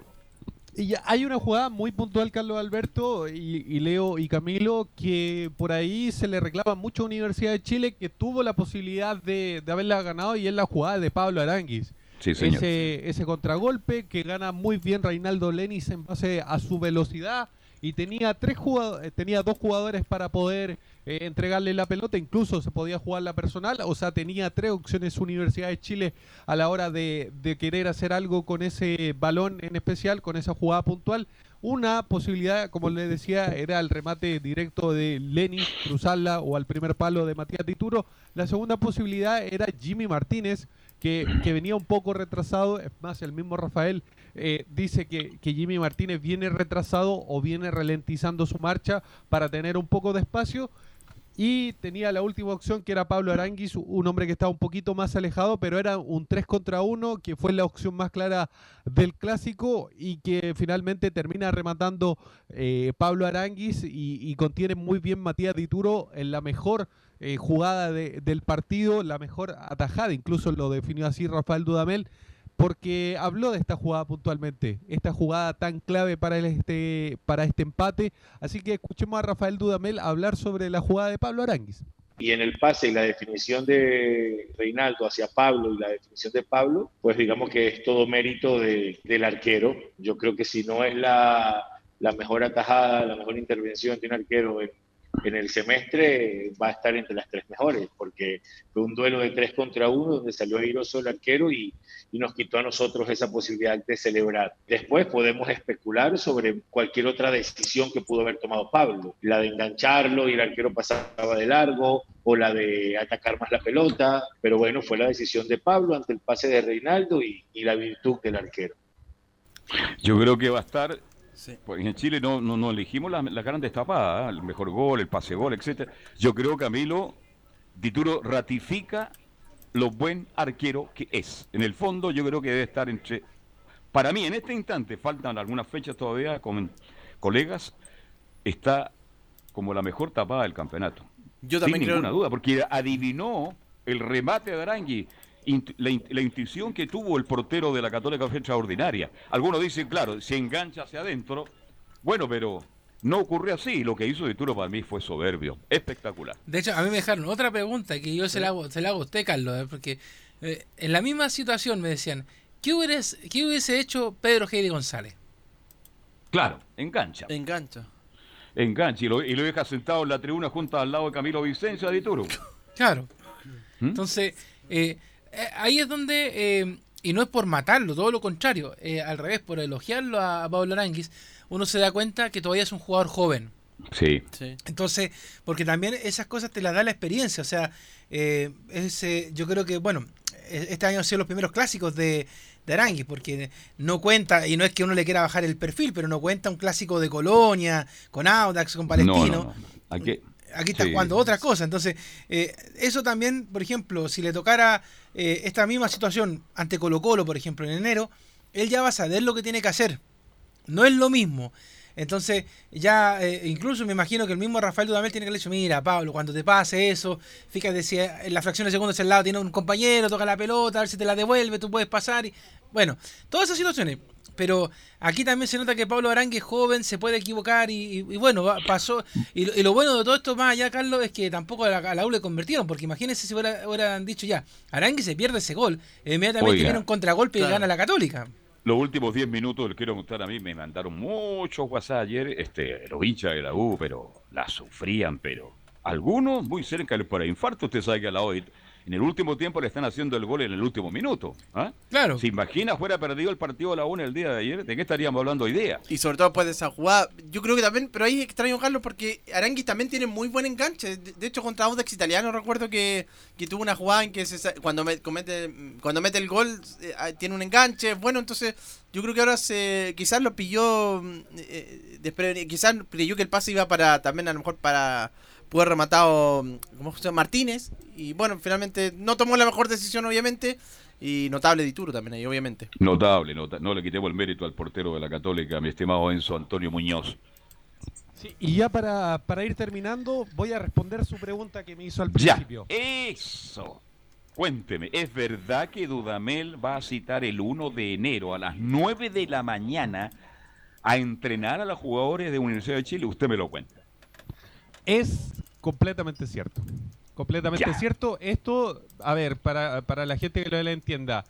Y hay una jugada muy puntual, Carlos Alberto y, y Leo y Camilo, que por ahí se le reclama mucho a Universidad de Chile, que tuvo la posibilidad de, de haberla ganado y es la jugada de Pablo Aranguis. Sí, señor. ese, ese contragolpe que gana muy bien Reinaldo Lenis en base a su velocidad y tenía tres jugadores, tenía dos jugadores para poder eh, entregarle la pelota, incluso se podía jugar la personal, o sea, tenía tres opciones Universidad de Chile a la hora de, de querer hacer algo con ese balón en especial, con esa jugada puntual. Una posibilidad, como le decía, era el remate directo de Lenis, cruzarla o al primer palo de Matías Dituro. La segunda posibilidad era Jimmy Martínez, que, que venía un poco retrasado. Es más, el mismo Rafael eh, dice que, que Jimmy Martínez viene retrasado o viene ralentizando su marcha para tener un poco de espacio. Y tenía la última opción que era Pablo Aranguis, un hombre que estaba un poquito más alejado, pero era un 3 contra 1, que fue la opción más clara del clásico y que finalmente termina rematando eh, Pablo Aranguis y, contiene muy bien Matías Dituro en la mejor eh, jugada de- del partido, la mejor atajada, incluso lo definió así Rafael Dudamel, porque habló de esta jugada puntualmente, esta jugada tan clave para, el este, para este empate. Así que escuchemos a Rafael Dudamel hablar sobre la jugada de Pablo Aranguis. Y en el pase y la definición de Reinaldo hacia Pablo y la definición de Pablo, pues digamos que es todo mérito de- del arquero. Yo creo que si no es la, la mejor atajada, la mejor intervención de un arquero en, en el semestre, va a estar entre las tres mejores, porque fue un duelo de tres contra uno donde salió airoso el arquero y, nos quitó a nosotros esa posibilidad de celebrar. Después podemos especular sobre cualquier otra decisión que pudo haber tomado Pablo, la de engancharlo y el arquero pasaba de largo, o la de atacar más la pelota, pero bueno, fue la decisión de Pablo ante el pase de Reinaldo y la virtud del arquero. Yo creo que va a estar. Pues en Chile no, no, no elegimos las las grandes tapadas, ¿eh? el mejor gol, el pase gol, etcétera. Yo creo que Camilo Dituro ratifica lo buen arquero que es. En el fondo, yo creo que debe estar entre. Para mí, en este instante, faltan algunas fechas todavía con colegas, está como la mejor tapada del campeonato. Yo Sin también creo- ninguna duda, porque adivinó el remate de Arangui. Int- La, in- la intuición que tuvo el portero de la Católica fue extraordinaria. Algunos dicen, claro, se engancha hacia adentro. Bueno, pero no ocurrió así. Lo que hizo Dituro para mí fue soberbio. Espectacular. De hecho, a mí me dejaron otra pregunta que yo se la hago, se la hago a usted, Carlos, eh, porque eh, en la misma situación me decían, ¿qué, hubieras- qué hubiese hecho Pedro Heidi González? Claro, engancha. Engancha. Engancha y lo, y lo deja sentado en la tribuna junto al lado de Camilo Vicencio de Dituro. Claro. ¿Mm? Entonces, eh, eh, ahí es donde, eh, y no es por matarlo, todo lo contrario, eh, al revés, por elogiarlo a, Pablo Aranguis, uno se da cuenta que todavía es un jugador joven. Sí. Entonces, porque también esas cosas te las da la experiencia, o sea, eh, ese, yo creo que, bueno, eh, este año han sido los primeros clásicos de, de Aranguis, porque no cuenta, y no es que uno le quiera bajar el perfil, pero no cuenta un clásico de Colonia, con Audax, con Palestino. No, no, no. Aquí, Aquí está Sí. jugando otra cosa. Entonces, eh, eso también, por ejemplo, si le tocara eh, esta misma situación ante Colo Colo, por ejemplo, en enero, él ya va a saber lo que tiene que hacer. No es lo mismo. Entonces, ya, eh, incluso me imagino que el mismo Rafael Dudamel tiene que dicho, mira, Pablo, cuando te pase eso, fíjate si en la fracción de segundos al lado tiene un compañero, toca la pelota, a ver si te la devuelve, tú puedes pasar. Y, bueno, todas esas situaciones. Pero aquí también se nota que Pablo Arangue es joven, se puede equivocar y, y- y bueno, pasó. Y, lo- y lo bueno de todo esto más allá, Carlos, es que tampoco a la, a la U le convirtieron, porque imagínense si hubiera- hubieran dicho ya, Arangue se pierde ese gol, e inmediatamente Oiga. viene un contragolpe y Claro. gana la Católica. Los últimos 10 minutos, les quiero contar a mí, me mandaron muchos WhatsApp ayer, este, los hinchas de la U, pero la sufrían, pero algunos muy cerca del para infarto, usted sabe que a la hoy, en el último tiempo le están haciendo el gol en el último minuto. ¿ah? Claro. ¿Se imagina fuera perdido el partido de la U en el día de ayer? ¿De qué estaríamos hablando hoy día? Y sobre todo después de esa jugada, yo creo que también, pero ahí extraño Carlos porque Aranguis también tiene muy buen enganche. De, de hecho, contra Audax Italiano recuerdo que, que tuvo una jugada en que se sa- cuando, me- comete, cuando mete el gol eh, ah, tiene un enganche. Bueno, entonces yo creo que ahora se quizás lo pilló, mm, eh, quizás creyó que el pase iba para también a lo mejor para pudo haber rematado ¿cómo se llama? Martínez. Y bueno, finalmente no tomó la mejor decisión, obviamente. Y notable Dituro también ahí, obviamente. Notable, nota- no le quitemos el mérito al portero de la Católica, mi estimado Enzo Antonio Muñoz. Y ya para, para ir terminando, voy a responder su pregunta que me hizo al Ya, principio. eso. Cuénteme, ¿es verdad que Dudamel va a citar el 1 de enero a las 9 de la mañana a entrenar a los jugadores de Universidad de Chile? Usted me lo cuenta. Es completamente cierto. Completamente Ya. cierto. Esto, a ver, para, para la gente que lo entienda,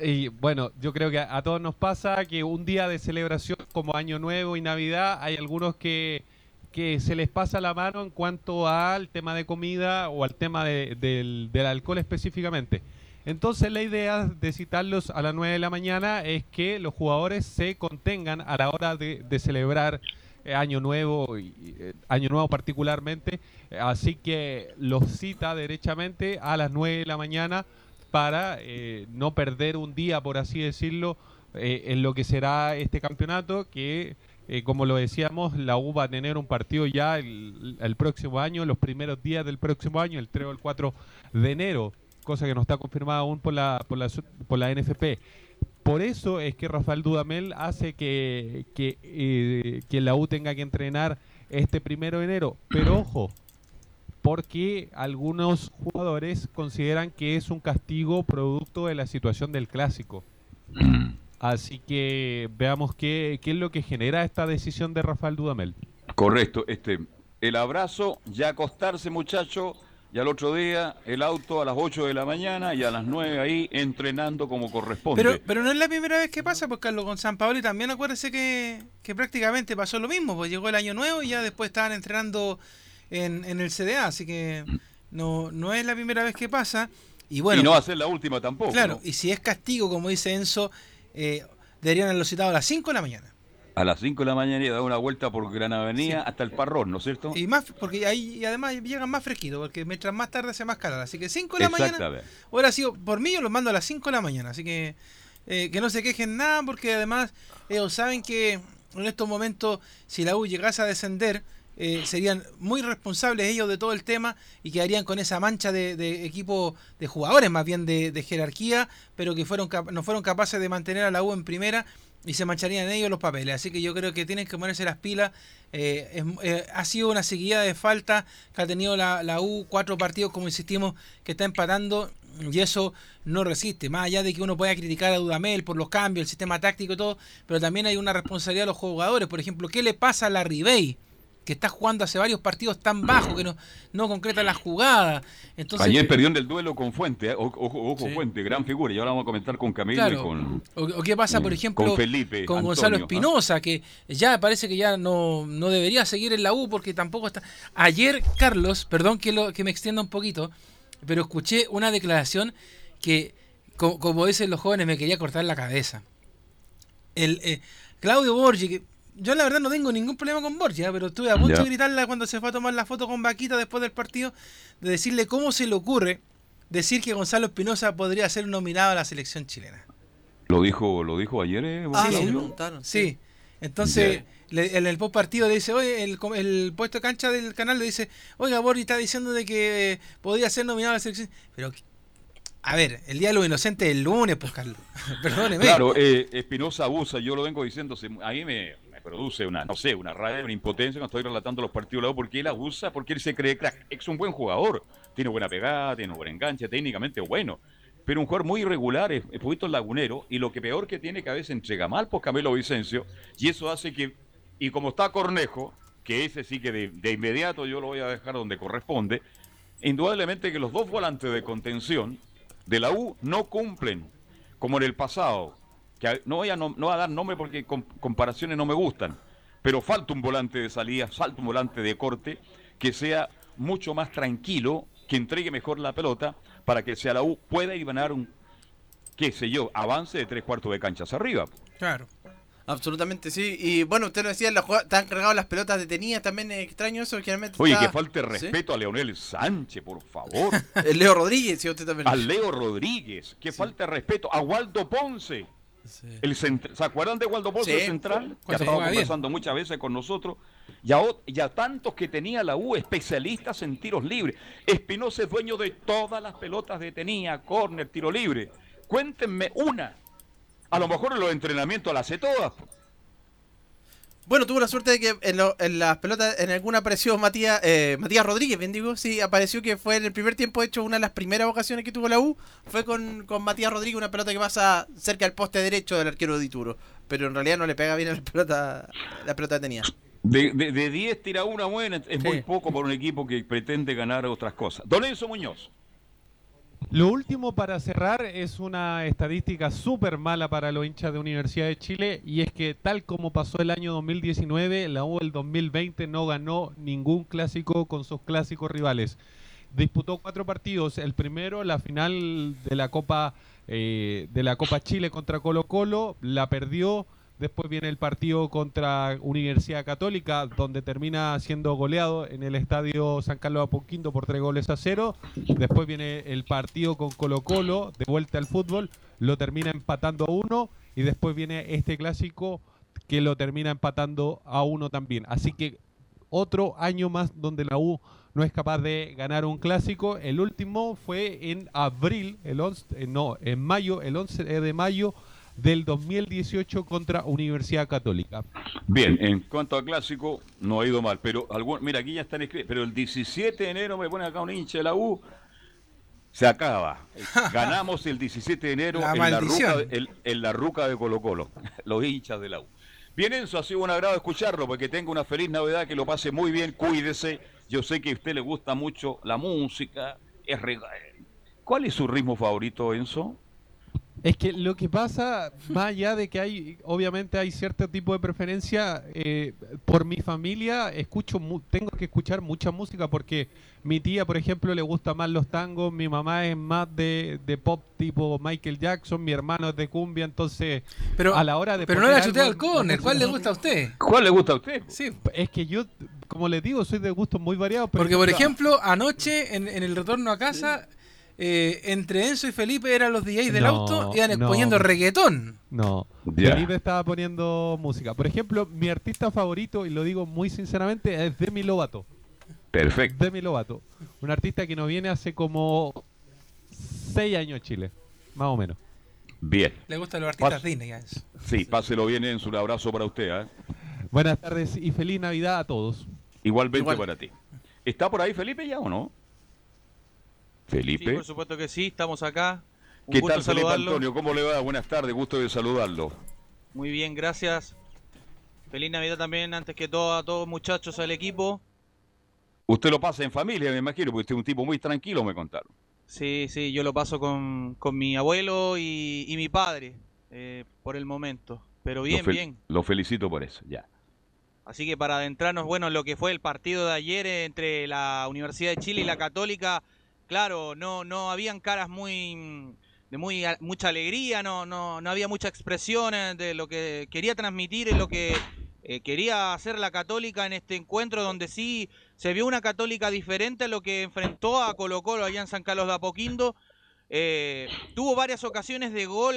Y bueno, yo creo que a, a todos nos pasa que un día de celebración como Año Nuevo y Navidad hay algunos que, que se les pasa la mano en cuanto al tema de comida o al tema de- del, del alcohol específicamente. Entonces la idea de citarlos a las 9 de la mañana es que los jugadores se contengan a la hora de, de celebrar Año Nuevo, y, eh, Año Nuevo particularmente. Eh, Así que los cita derechamente a las 9 de la mañana para eh, no perder un día, por así decirlo, eh, en lo que será este campeonato, que eh, como lo decíamos, la U va a tener un partido ya el, el próximo año, los primeros días del próximo año, el 3 o el 4 de enero, cosa que no está confirmada aún por la, por la, por la NFP. Por eso es que Rafael Dudamel hace que, que, eh, que la U tenga que entrenar este primero de enero. Pero ojo, porque algunos jugadores consideran que es un castigo producto de la situación del clásico. Así que veamos qué, qué es lo que genera esta decisión de Rafael Dudamel. Correcto, este, el abrazo, ya acostarse muchacho, y al otro día el auto a las 8 de la mañana y a las 9 ahí entrenando como corresponde. Pero, pero no es la primera vez que pasa, pues Carlos, con San Paolo y también acuérdese que, que prácticamente pasó lo mismo, pues llegó el año nuevo y ya después estaban entrenando en, en el CDA, así que no, no es la primera vez que pasa. Y bueno, y no va a ser la última tampoco. claro, ¿no? y si es castigo, como dice Enzo, eh, deberían haberlo citado a las 5 de la mañana. A las 5 de la mañana y dar una vuelta por Gran Avenida hasta el Parrón, ¿no es cierto? Y más, porque ahí y además llegan más fresquitos, porque mientras más tarde hace más calor. Así que 5 de la mañana, hubiera sido, por mí yo los mando a las 5 de la mañana. Así que eh, que no se quejen nada, porque además ellos saben que en estos momentos, si la U llegase a descender, eh, serían muy responsables ellos de todo el tema y quedarían con esa mancha de, de equipo de jugadores, más bien de, de jerarquía, pero que fueron no fueron capaces de mantener a la U en primera y se mancharían ellos los papeles. Así que yo creo que tienen que ponerse las pilas. Eh, eh, ha sido una seguida de falta que ha tenido la, la U, cuatro partidos, como insistimos, que está empatando y eso no resiste. Más allá de que uno pueda criticar a Dudamel por los cambios, el sistema táctico y todo, pero también hay una responsabilidad de los jugadores. Por ejemplo, ¿qué le pasa a la Ribey? Que está jugando hace varios partidos tan bajo que no, no concreta la jugada. Entonces, Ayer perdió en el duelo con Fuente, ¿eh? ojo, ojo, Sí. Fuente, gran figura. Y ahora vamos a comentar con Camilo Claro. y con, O, o qué pasa, por Mm, ejemplo, con Felipe, con Gonzalo ¿ah? Espinosa, que ya parece que ya no, no debería seguir en la U porque tampoco está. Ayer, Carlos, perdón que, lo, que me extienda un poquito, pero escuché una declaración que, co- como dicen los jóvenes, me quería cortar la cabeza. El eh, Claudio Borgi, que yo la verdad no tengo ningún problema con Borgi, ¿ah? pero estuve a punto de gritarle cuando se fue a tomar la foto con Vaquita después del partido, de decirle cómo se le ocurre decir que Gonzalo Espinosa podría ser nominado a la selección chilena. Lo dijo, lo dijo ayer, ¿eh? Ah, sí, preguntaron. Sí. Entonces, le- en el post partido le dice, oye, el, el puesto de cancha del canal le dice, oiga, Borgi está diciendo de que eh, podría ser nominado a la selección. Pero, a ver, el día de los inocentes es el lunes, pues, Carlos. Perdóneme. Claro, eh, Espinosa abusa, yo lo vengo diciendo, se- a mí me, produce una, no sé, una rabia, una impotencia cuando estoy relatando los partidos de la U, porque él abusa, porque él se cree crack. Es un buen jugador, tiene buena pegada, tiene un buen enganche, técnicamente bueno, pero un jugador muy irregular, es, es poquito lagunero, y lo que peor que tiene que a veces entrega mal por Camilo Vicencio, y eso hace que, y como está Cornejo, que ese sí que de inmediato yo lo voy a dejar donde corresponde, indudablemente que los dos volantes de contención de la U no cumplen como en el pasado. Que no voy a, no, no voy a dar nombre porque com- comparaciones no me gustan, pero falta un volante de salida, falta un volante de corte que sea mucho más tranquilo, que entregue mejor la pelota para que sea la U pueda ir a ganar un, qué sé yo, avance de tres cuartos de canchas arriba. Claro. Absolutamente, sí. Y bueno, usted lo decía, la jugada- están cargados las pelotas detenidas. También es extraño eso. Generalmente Oye, está- que falte ¿Sí? respeto a Leonel Sánchez, por favor. El Leo Rodríguez, sí, usted también. a Leo Rodríguez, que falta de respeto a Waldo Ponce. El ¿Se acuerdan de Waldo Sí. el central? Que ha estado bien. conversando muchas veces con nosotros. Y a, ot- y a tantos que tenía la U, especialistas en tiros libres. Espinosa es dueño de todas las pelotas detenidas, córner, tiro libre. Cuéntenme una. A lo mejor en los entrenamientos las hace todas. Bueno, tuvo la suerte de que en, lo- en las pelotas, en alguna apareció Matías, eh, Matías Rodríguez, bien digo, sí, apareció que fue en el primer tiempo, de hecho, una de las primeras ocasiones que tuvo la U, fue con, con Matías Rodríguez, una pelota que pasa cerca del poste derecho del arquero de Ituro, pero en realidad no le pega bien a la pelota, la pelota detenida. De, de, de 10 tira una buena, es Sí. muy poco por un equipo que pretende ganar otras cosas. Don Enzo Muñoz. Lo último para cerrar es una estadística súper mala para los hinchas de Universidad de Chile y es que tal como pasó el año 2019, la U el 2020 no ganó ningún clásico con sus clásicos rivales. Disputó cuatro partidos, el primero la final de la Copa eh, de la Copa Chile contra Colo Colo, la perdió Después viene el partido contra Universidad Católica, donde termina siendo goleado en el estadio San Carlos Apoquindo por tres goles a cero. Después viene el partido con Colo Colo, de vuelta al fútbol, lo termina empatando a uno. Y después viene este clásico que lo termina empatando a uno también. Así que otro año más donde la U no es capaz de ganar un clásico. El último fue en abril, el 11, eh, no, en mayo, el 11 de mayo del 2018 contra Universidad Católica. Bien, en cuanto a clásico, no ha ido mal, pero algún, mira, aquí ya están escritos, pero el 17 de enero me pone acá un hincha de la U, se acaba. Ganamos el 17 de enero en, la ruca, en, la ruca de Colo Colo, los hinchas de la U. Bien, Enzo, ha sido un agrado escucharlo, porque tenga una feliz Navidad, que lo pase muy bien, cuídese. Yo sé que a usted le gusta mucho la música. Es ¿Cuál es su ritmo favorito, Enzo? Es que lo que pasa, más allá de que hay, obviamente hay cierto tipo de preferencia, eh, por mi familia escucho, tengo que escuchar mucha música porque mi tía, por ejemplo, le gusta más los tangos, mi mamá es más de, pop tipo Michael Jackson, mi hermano es de cumbia, entonces pero, a la hora de... Pero no la chuté al corner, ¿cuál le gusta a usted? ¿Cuál le gusta a usted? Sí, es que yo, como les digo, soy de gustos muy variados. Porque, por ejemplo, anoche en, en el retorno a casa eh, entre Enzo y Felipe eran los DJs del auto, iban exponiendo reggaetón. No, Felipe estaba poniendo música. Por ejemplo, mi artista favorito, y lo digo muy sinceramente, es Demi Lovato. Perfecto. Demi Lovato. Un artista que no viene hace como seis años en Chile, más o menos. Bien. Le gustan los artistas Disney. Sí, páselo bien, Enzo. Un abrazo para usted. ¿eh? Buenas tardes y feliz Navidad a todos. Igualmente para ti. ¿Está por ahí Felipe ya o no? Felipe. Sí, por supuesto que sí, estamos acá. Un ¿Qué tal, Felipe Antonio? ¿Cómo le va? Buenas tardes, gusto de saludarlo. Muy bien, gracias. Feliz Navidad también, antes que todo, a todos muchachos del equipo. Usted lo pasa en familia, me imagino, porque usted es un tipo muy tranquilo, me contaron. Sí, sí, yo lo paso con, mi abuelo y, mi padre, eh, por el momento. Pero bien, bien. Lo felicito por eso, ya. Así que para adentrarnos, bueno, en lo que fue el partido de ayer entre la Universidad de Chile y la Católica, claro, no, no habían caras muy de muy mucha alegría, no, no, no había mucha expresión eh, de lo que quería transmitir, lo que eh, quería hacer la Católica en este encuentro, donde sí se vio una Católica diferente a lo que enfrentó a Colo Colo allá en San Carlos de Apoquindo. Eh, tuvo varias ocasiones de gol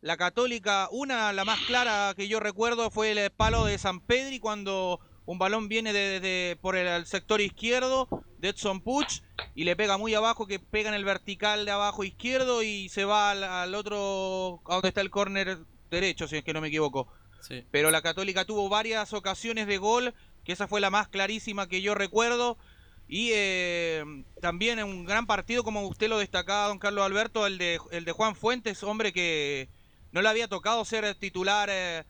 la Católica, una, la más clara que yo recuerdo fue el palo de San Pedri cuando un balón viene de, por el, sector izquierdo de Edson Puch y le pega muy abajo, que pega en el vertical de abajo izquierdo y se va al, otro, a donde está el córner derecho, si es que no me equivoco. Pero la Católica tuvo varias ocasiones de gol, que esa fue la más clarísima que yo recuerdo. Y eh, también en un gran partido, como usted lo destacaba, don Carlos Alberto, el de, el de Juan Fuentes, hombre que no le había tocado ser titular. Eh,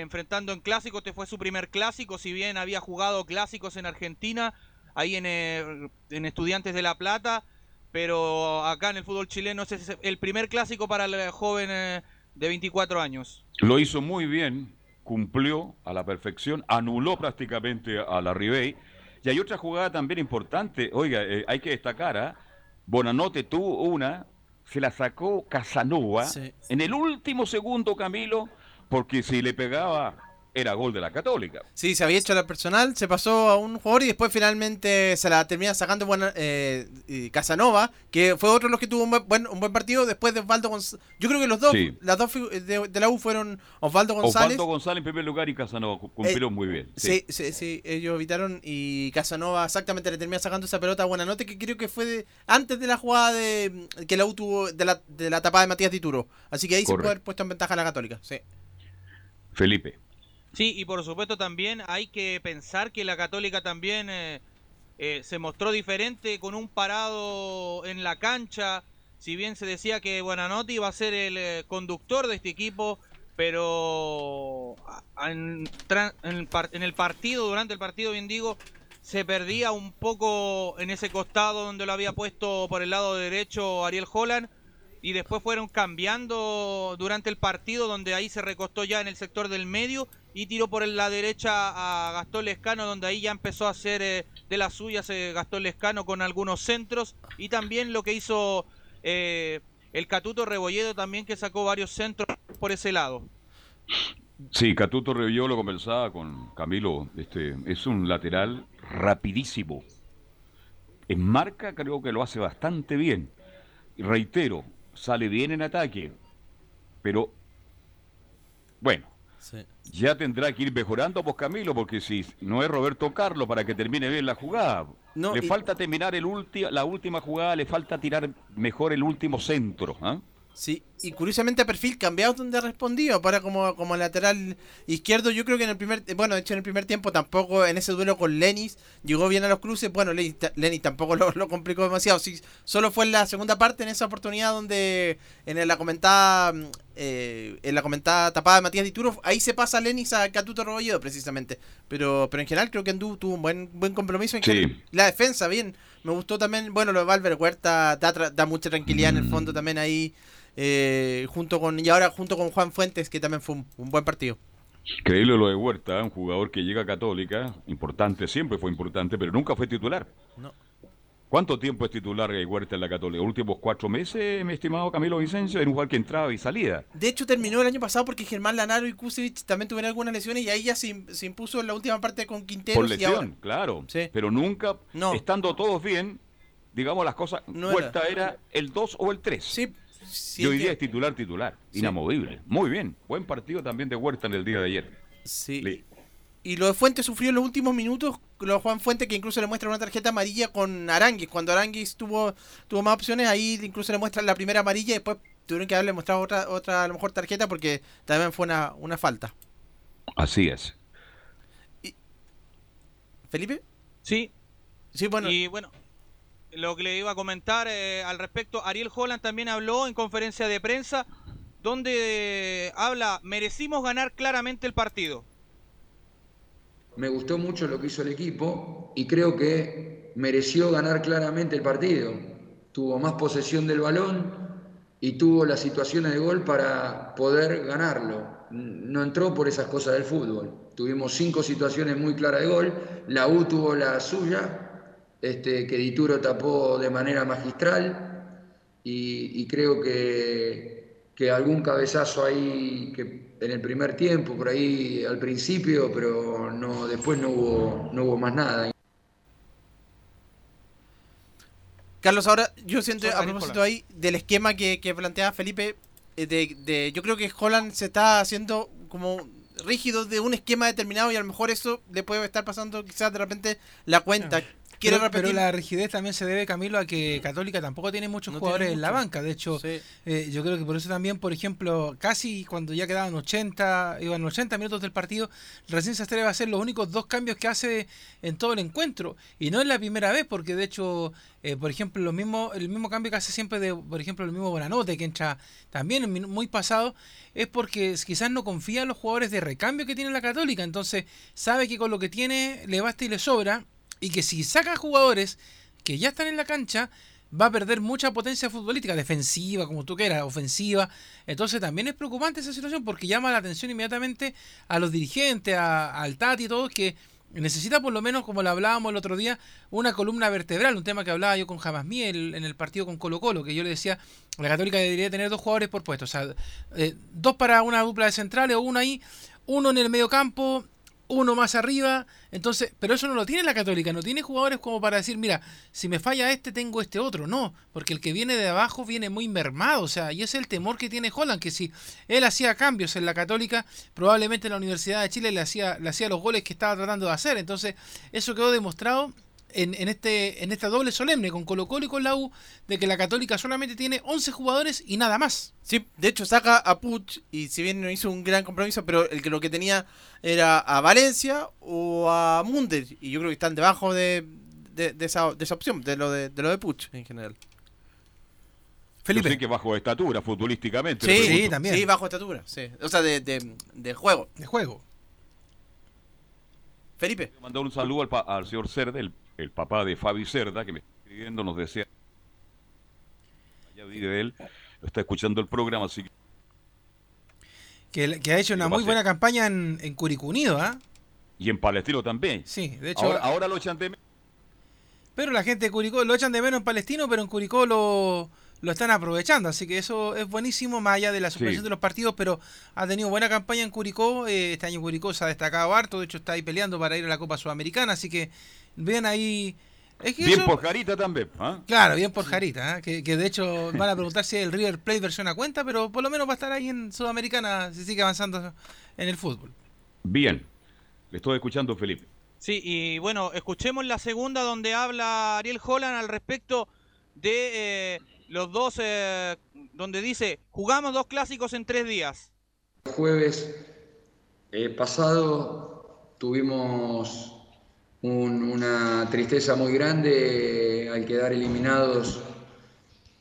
enfrentando en clásico, este fue su primer clásico, si bien había jugado clásicos en Argentina, ahí en, eh, en Estudiantes de La Plata, pero acá en el fútbol chileno es el primer clásico para el joven eh, de 24 años. Lo hizo muy bien, cumplió a la perfección, anuló prácticamente a la Ribey. Y hay otra jugada también importante, oiga, eh, hay que destacar, ¿ah? Bonanote tuvo una, se la sacó Casanova, en el último segundo Camilo, porque si le pegaba era gol de la Católica. Sí, se había hecho la personal, se pasó a un jugador y después finalmente se la termina sacando buena, eh, Casanova, que fue otro de los que tuvo un buen, un buen partido después de Osvaldo González. Yo creo que los dos, las dos de, la U fueron Osvaldo González. Osvaldo González en primer lugar y Casanova cumplieron eh, muy bien. Sí. sí. sí, ellos evitaron y Casanova exactamente le termina sacando esa pelota buena nota que creo que fue antes de la jugada de que la U tuvo de la, de la tapada de Matías Dituro. Así que ahí se puede haber puesto en ventaja a la Católica. Sí. Felipe. Sí, y por supuesto también hay que pensar que la Católica también eh, eh, se mostró diferente con un parado en la cancha. Si bien se decía que Buenanotti iba a ser el eh, conductor de este equipo, pero en, el partido, durante el partido, bien digo, se perdía un poco en ese costado donde lo había puesto por el lado derecho Ariel Holland y después fueron cambiando durante el partido donde ahí se recostó ya en el sector del medio y tiró por la derecha a Gastón Lescano donde ahí ya empezó a hacer eh, de las suyas Gastón Lescano con algunos centros y también lo que hizo eh, el Catuto Rebolledo también que sacó varios centros por ese lado. Sí, Catuto Rebolledo lo conversaba con Camilo, este es un lateral rapidísimo. En marca creo que lo hace bastante bien. Reitero, sale bien en ataque, pero bueno, ya tendrá que ir mejorando, pues Camilo, porque si no es Roberto Carlos para que termine bien la jugada, le falta terminar el la última jugada, le falta tirar mejor el último centro. ¿ah? Sí, y curiosamente a perfil cambiado donde ha respondido para como, como lateral izquierdo. Yo creo que en el primer, bueno, de hecho en el primer tiempo tampoco en ese duelo con Lenis llegó bien a los cruces. Bueno, Lenis, tampoco lo, complicó demasiado. Sí, solo fue en la segunda parte, en esa oportunidad donde en la comentada, eh, en la comentada tapada de Matías Dituro, ahí se pasa Lenis a Catuto Robolledo precisamente. Pero, pero en general creo que Andú tuvo un buen, buen compromiso. En La defensa, bien. Me gustó también, bueno, lo de Valver Huerta da, da mucha tranquilidad en el fondo también ahí. Eh, junto con y ahora junto con Juan Fuentes, que también fue un, buen partido. Creíble lo de Huerta, un jugador que llega a Católica, importante, siempre fue importante, pero nunca fue titular. No. ¿Cuánto tiempo es titular Huerta en la Católica? ¿Últimos cuatro meses, mi estimado Camilo Vicencio? Era un jugador que entraba y salía. De hecho, terminó el año pasado porque Germán Lanaro y Kusevich también tuvieron algunas lesiones y ahí ya se, impuso en la última parte con Quintero. Por lesión, claro. Pero nunca, estando todos bien, digamos las cosas, Huerta era. el 2 o el 3. Sí, y hoy día es titular, titular, inamovible. Muy bien, buen partido también de Huerta en el día de ayer. Sí. Y lo de Fuentes sufrió en los últimos minutos, lo de Juan Fuentes que incluso le muestra una tarjeta amarilla con Aranguis. Cuando Aranguis tuvo, tuvo más opciones, ahí incluso le muestran la primera amarilla y después tuvieron que haberle mostrado otra, otra a lo mejor tarjeta porque también fue una, una falta. Así es. ¿Felipe? Sí. Sí, bueno. Y bueno, lo que le iba a comentar eh, al respecto, Ariel Holland también habló en conferencia de prensa donde habla, merecimos ganar claramente el partido. Me gustó mucho lo que hizo el equipo y creo que mereció ganar claramente el partido. Tuvo más posesión del balón y tuvo las situaciones de gol para poder ganarlo. No entró por esas cosas del fútbol. Tuvimos cinco situaciones muy claras de gol, la U tuvo la suya este, que Dituro tapó de manera magistral y, creo que, que, algún cabezazo ahí que en el primer tiempo, por ahí al principio, pero no, después no hubo, no hubo más nada. Carlos, ahora yo siento a propósito ahí del esquema que, que planteaba Felipe, eh, de, de, yo creo que Holland se está haciendo como rígido de un esquema determinado y a lo mejor eso le puede estar pasando quizás de repente la cuenta pero, la rigidez también se debe, Camilo, a que Católica tampoco tiene muchos jugadores en la banca. De hecho, eh, yo creo que por eso también, por ejemplo, casi cuando ya quedaban 80, iban 80 minutos del partido, recién se atreve a hacer los únicos dos cambios que hace en todo el encuentro. Y no es la primera vez, porque de hecho, eh, por ejemplo, lo mismo, el mismo cambio que hace siempre de, por ejemplo, el mismo Bonanote, que entra también muy pasado, es porque quizás no confía en los jugadores de recambio que tiene la Católica. Entonces, sabe que con lo que tiene le basta y le sobra y que si saca jugadores que ya están en la cancha, va a perder mucha potencia futbolística, defensiva, como tú quieras, ofensiva. Entonces también es preocupante esa situación porque llama la atención inmediatamente a los dirigentes, a, al Tati y todos que necesita por lo menos, como lo hablábamos el otro día, una columna vertebral, un tema que hablaba yo con Jamas Miel en el partido con Colo Colo, que yo le decía, la Católica debería tener dos jugadores por puesto, o sea, eh, dos para una dupla de centrales o uno ahí, uno en el medio campo uno más arriba. Entonces, pero eso no lo tiene la Católica, no tiene jugadores como para decir, mira, si me falla este, tengo este otro. No, porque el que viene de abajo viene muy mermado. O sea, y es el temor que tiene Holland, que si él hacía cambios en la Católica, probablemente en la Universidad de Chile le hacía, le hacía los goles que estaba tratando de hacer. Entonces, eso quedó demostrado en, este, en esta doble solemne con Colo Colo y con la U de que la Católica solamente tiene 11 jugadores y nada más. Sí, de hecho saca a Puch y si bien no hizo un gran compromiso, pero el que lo que tenía era a Valencia o a Munder y yo creo que están debajo de, de, esa, de esa, opción, de lo de, de lo de Puch en general. Felipe. Yo sé que bajo estatura futbolísticamente. Sí, sí, también. Sí, bajo estatura, sí. O sea, de, de, de juego. De juego. Felipe. Mandar un saludo al, pa- al señor Cerda, el, el papá de Fabi Cerda, que me está escribiendo, nos desea. Ya vive él, está escuchando el programa, así que Que, que ha hecho una ¿Qué va a muy buena campaña en, en Curicó Unido, ¿ah? Y en Palestino también. Sí, de hecho. Ahora, ahora lo echan de menos. Pero la gente de Curicó lo echan de menos en Palestino, pero en Curicó lo, lo están aprovechando. Así que eso es buenísimo, más allá de la suspensión Sí. de los partidos. Pero ha tenido buena campaña en Curicó. eh, este año Curicó se ha destacado harto. De hecho, está ahí peleando para ir a la Copa Sudamericana. Así que vean ahí. Es que Bien eso- por Jarita también. ¿ah? Claro, bien por Jarita, ¿eh? que, que de hecho van a preguntar si el River Plate versión a cuenta, pero por lo menos va a estar ahí en Sudamericana si sigue avanzando en el fútbol. Bien. Le estoy escuchando, Felipe. Sí, y bueno, escuchemos la segunda donde habla Ariel Holland al respecto de eh, los dos, eh, donde dice, jugamos dos clásicos en tres días. El jueves eh, pasado tuvimos un- una tristeza muy grande al quedar eliminados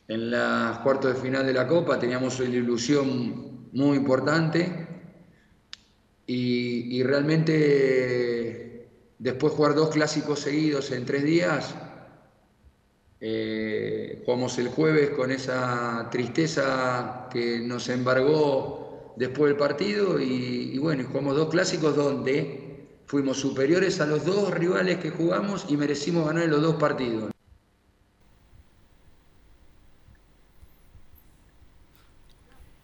en las cuartos de final de la Copa. Teníamos una ilusión muy importante y, y realmente después jugar dos clásicos seguidos en tres días, eh, jugamos el jueves con esa tristeza que nos embargó después del partido y, bueno, jugamos dos clásicos donde fuimos superiores a los dos rivales que jugamos y merecimos ganar en los dos partidos.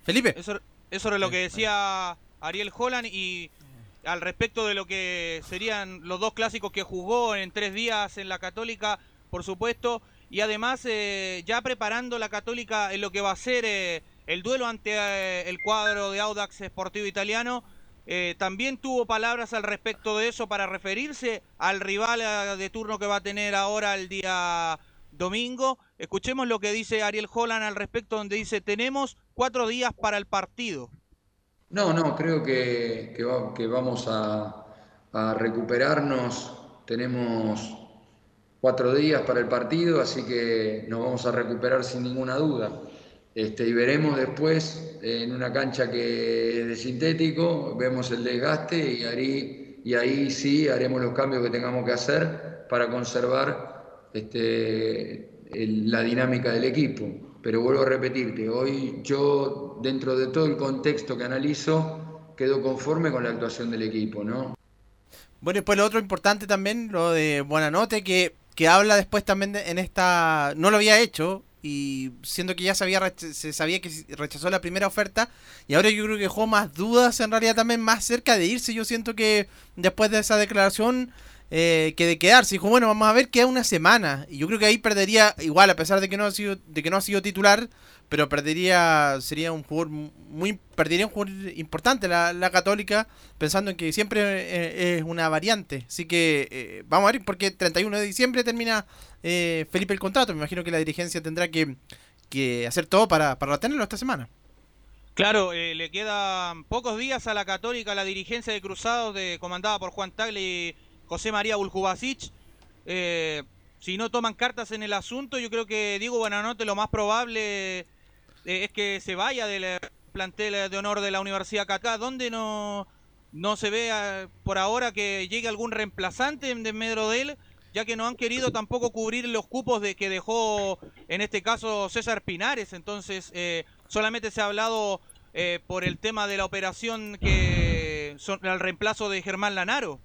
Felipe. Eso, eso era lo que decía Ariel Holland y al respecto de lo que serían los dos clásicos que jugó en tres días en la Católica, por supuesto, y además eh, ya preparando la Católica en lo que va a ser eh, el duelo ante eh, el cuadro de Audax Sportivo Italiano. Eh, también tuvo palabras al respecto de eso para referirse al rival eh, de turno que va a tener ahora el día domingo. Escuchemos lo que dice Ariel Holland al respecto, donde dice, tenemos cuatro días para el partido. No, no, creo que, que va- que vamos a, a recuperarnos. Tenemos cuatro días para el partido, así que nos vamos a recuperar sin ninguna duda. Este, y veremos después en una cancha que es de sintético, vemos el desgaste y ahí, y ahí sí haremos los cambios que tengamos que hacer para conservar este, la dinámica del equipo. Pero vuelvo a repetirte, hoy yo, dentro de todo el contexto que analizo, quedo conforme con la actuación del equipo, ¿no? Bueno, y después lo otro importante también, lo de Buenanote, que, que habla después también de- en esta... No lo había hecho, y siendo que ya sabía, rech- se sabía que rechazó la primera oferta, y ahora yo creo que dejó más dudas, en realidad también más cerca de irse. Yo siento que después de esa declaración, eh, que de quedarse, dijo, bueno, vamos a ver, queda una semana. Y yo creo que ahí perdería, igual, a pesar de que no ha sido, de que no ha sido titular, pero perdería, sería un jugador muy, perdería un jugador importante la, la Católica, pensando en que siempre eh, es una variante. Así que eh, vamos a ver, porque 31 de diciembre termina eh, Felipe el contrato. Me imagino que la dirigencia tendrá que, que hacer todo para, para retenerlo esta semana. Claro, eh, le quedan pocos días a la Católica, la dirigencia de Cruzados, de, comandada por Juan Tagle y José María Buljubasic. Eh, si no toman cartas en el asunto, yo creo que Diego Buenanote lo más probable eh, es que se vaya del eh, plantel de honor de la Universidad Cacá, donde no, no se ve eh, por ahora que llegue algún reemplazante en medio de él, ya que no han querido tampoco cubrir los cupos de que dejó en este caso César Pinares, entonces eh, solamente se ha hablado eh, por el tema de la operación que son el reemplazo de Germán Lanaro.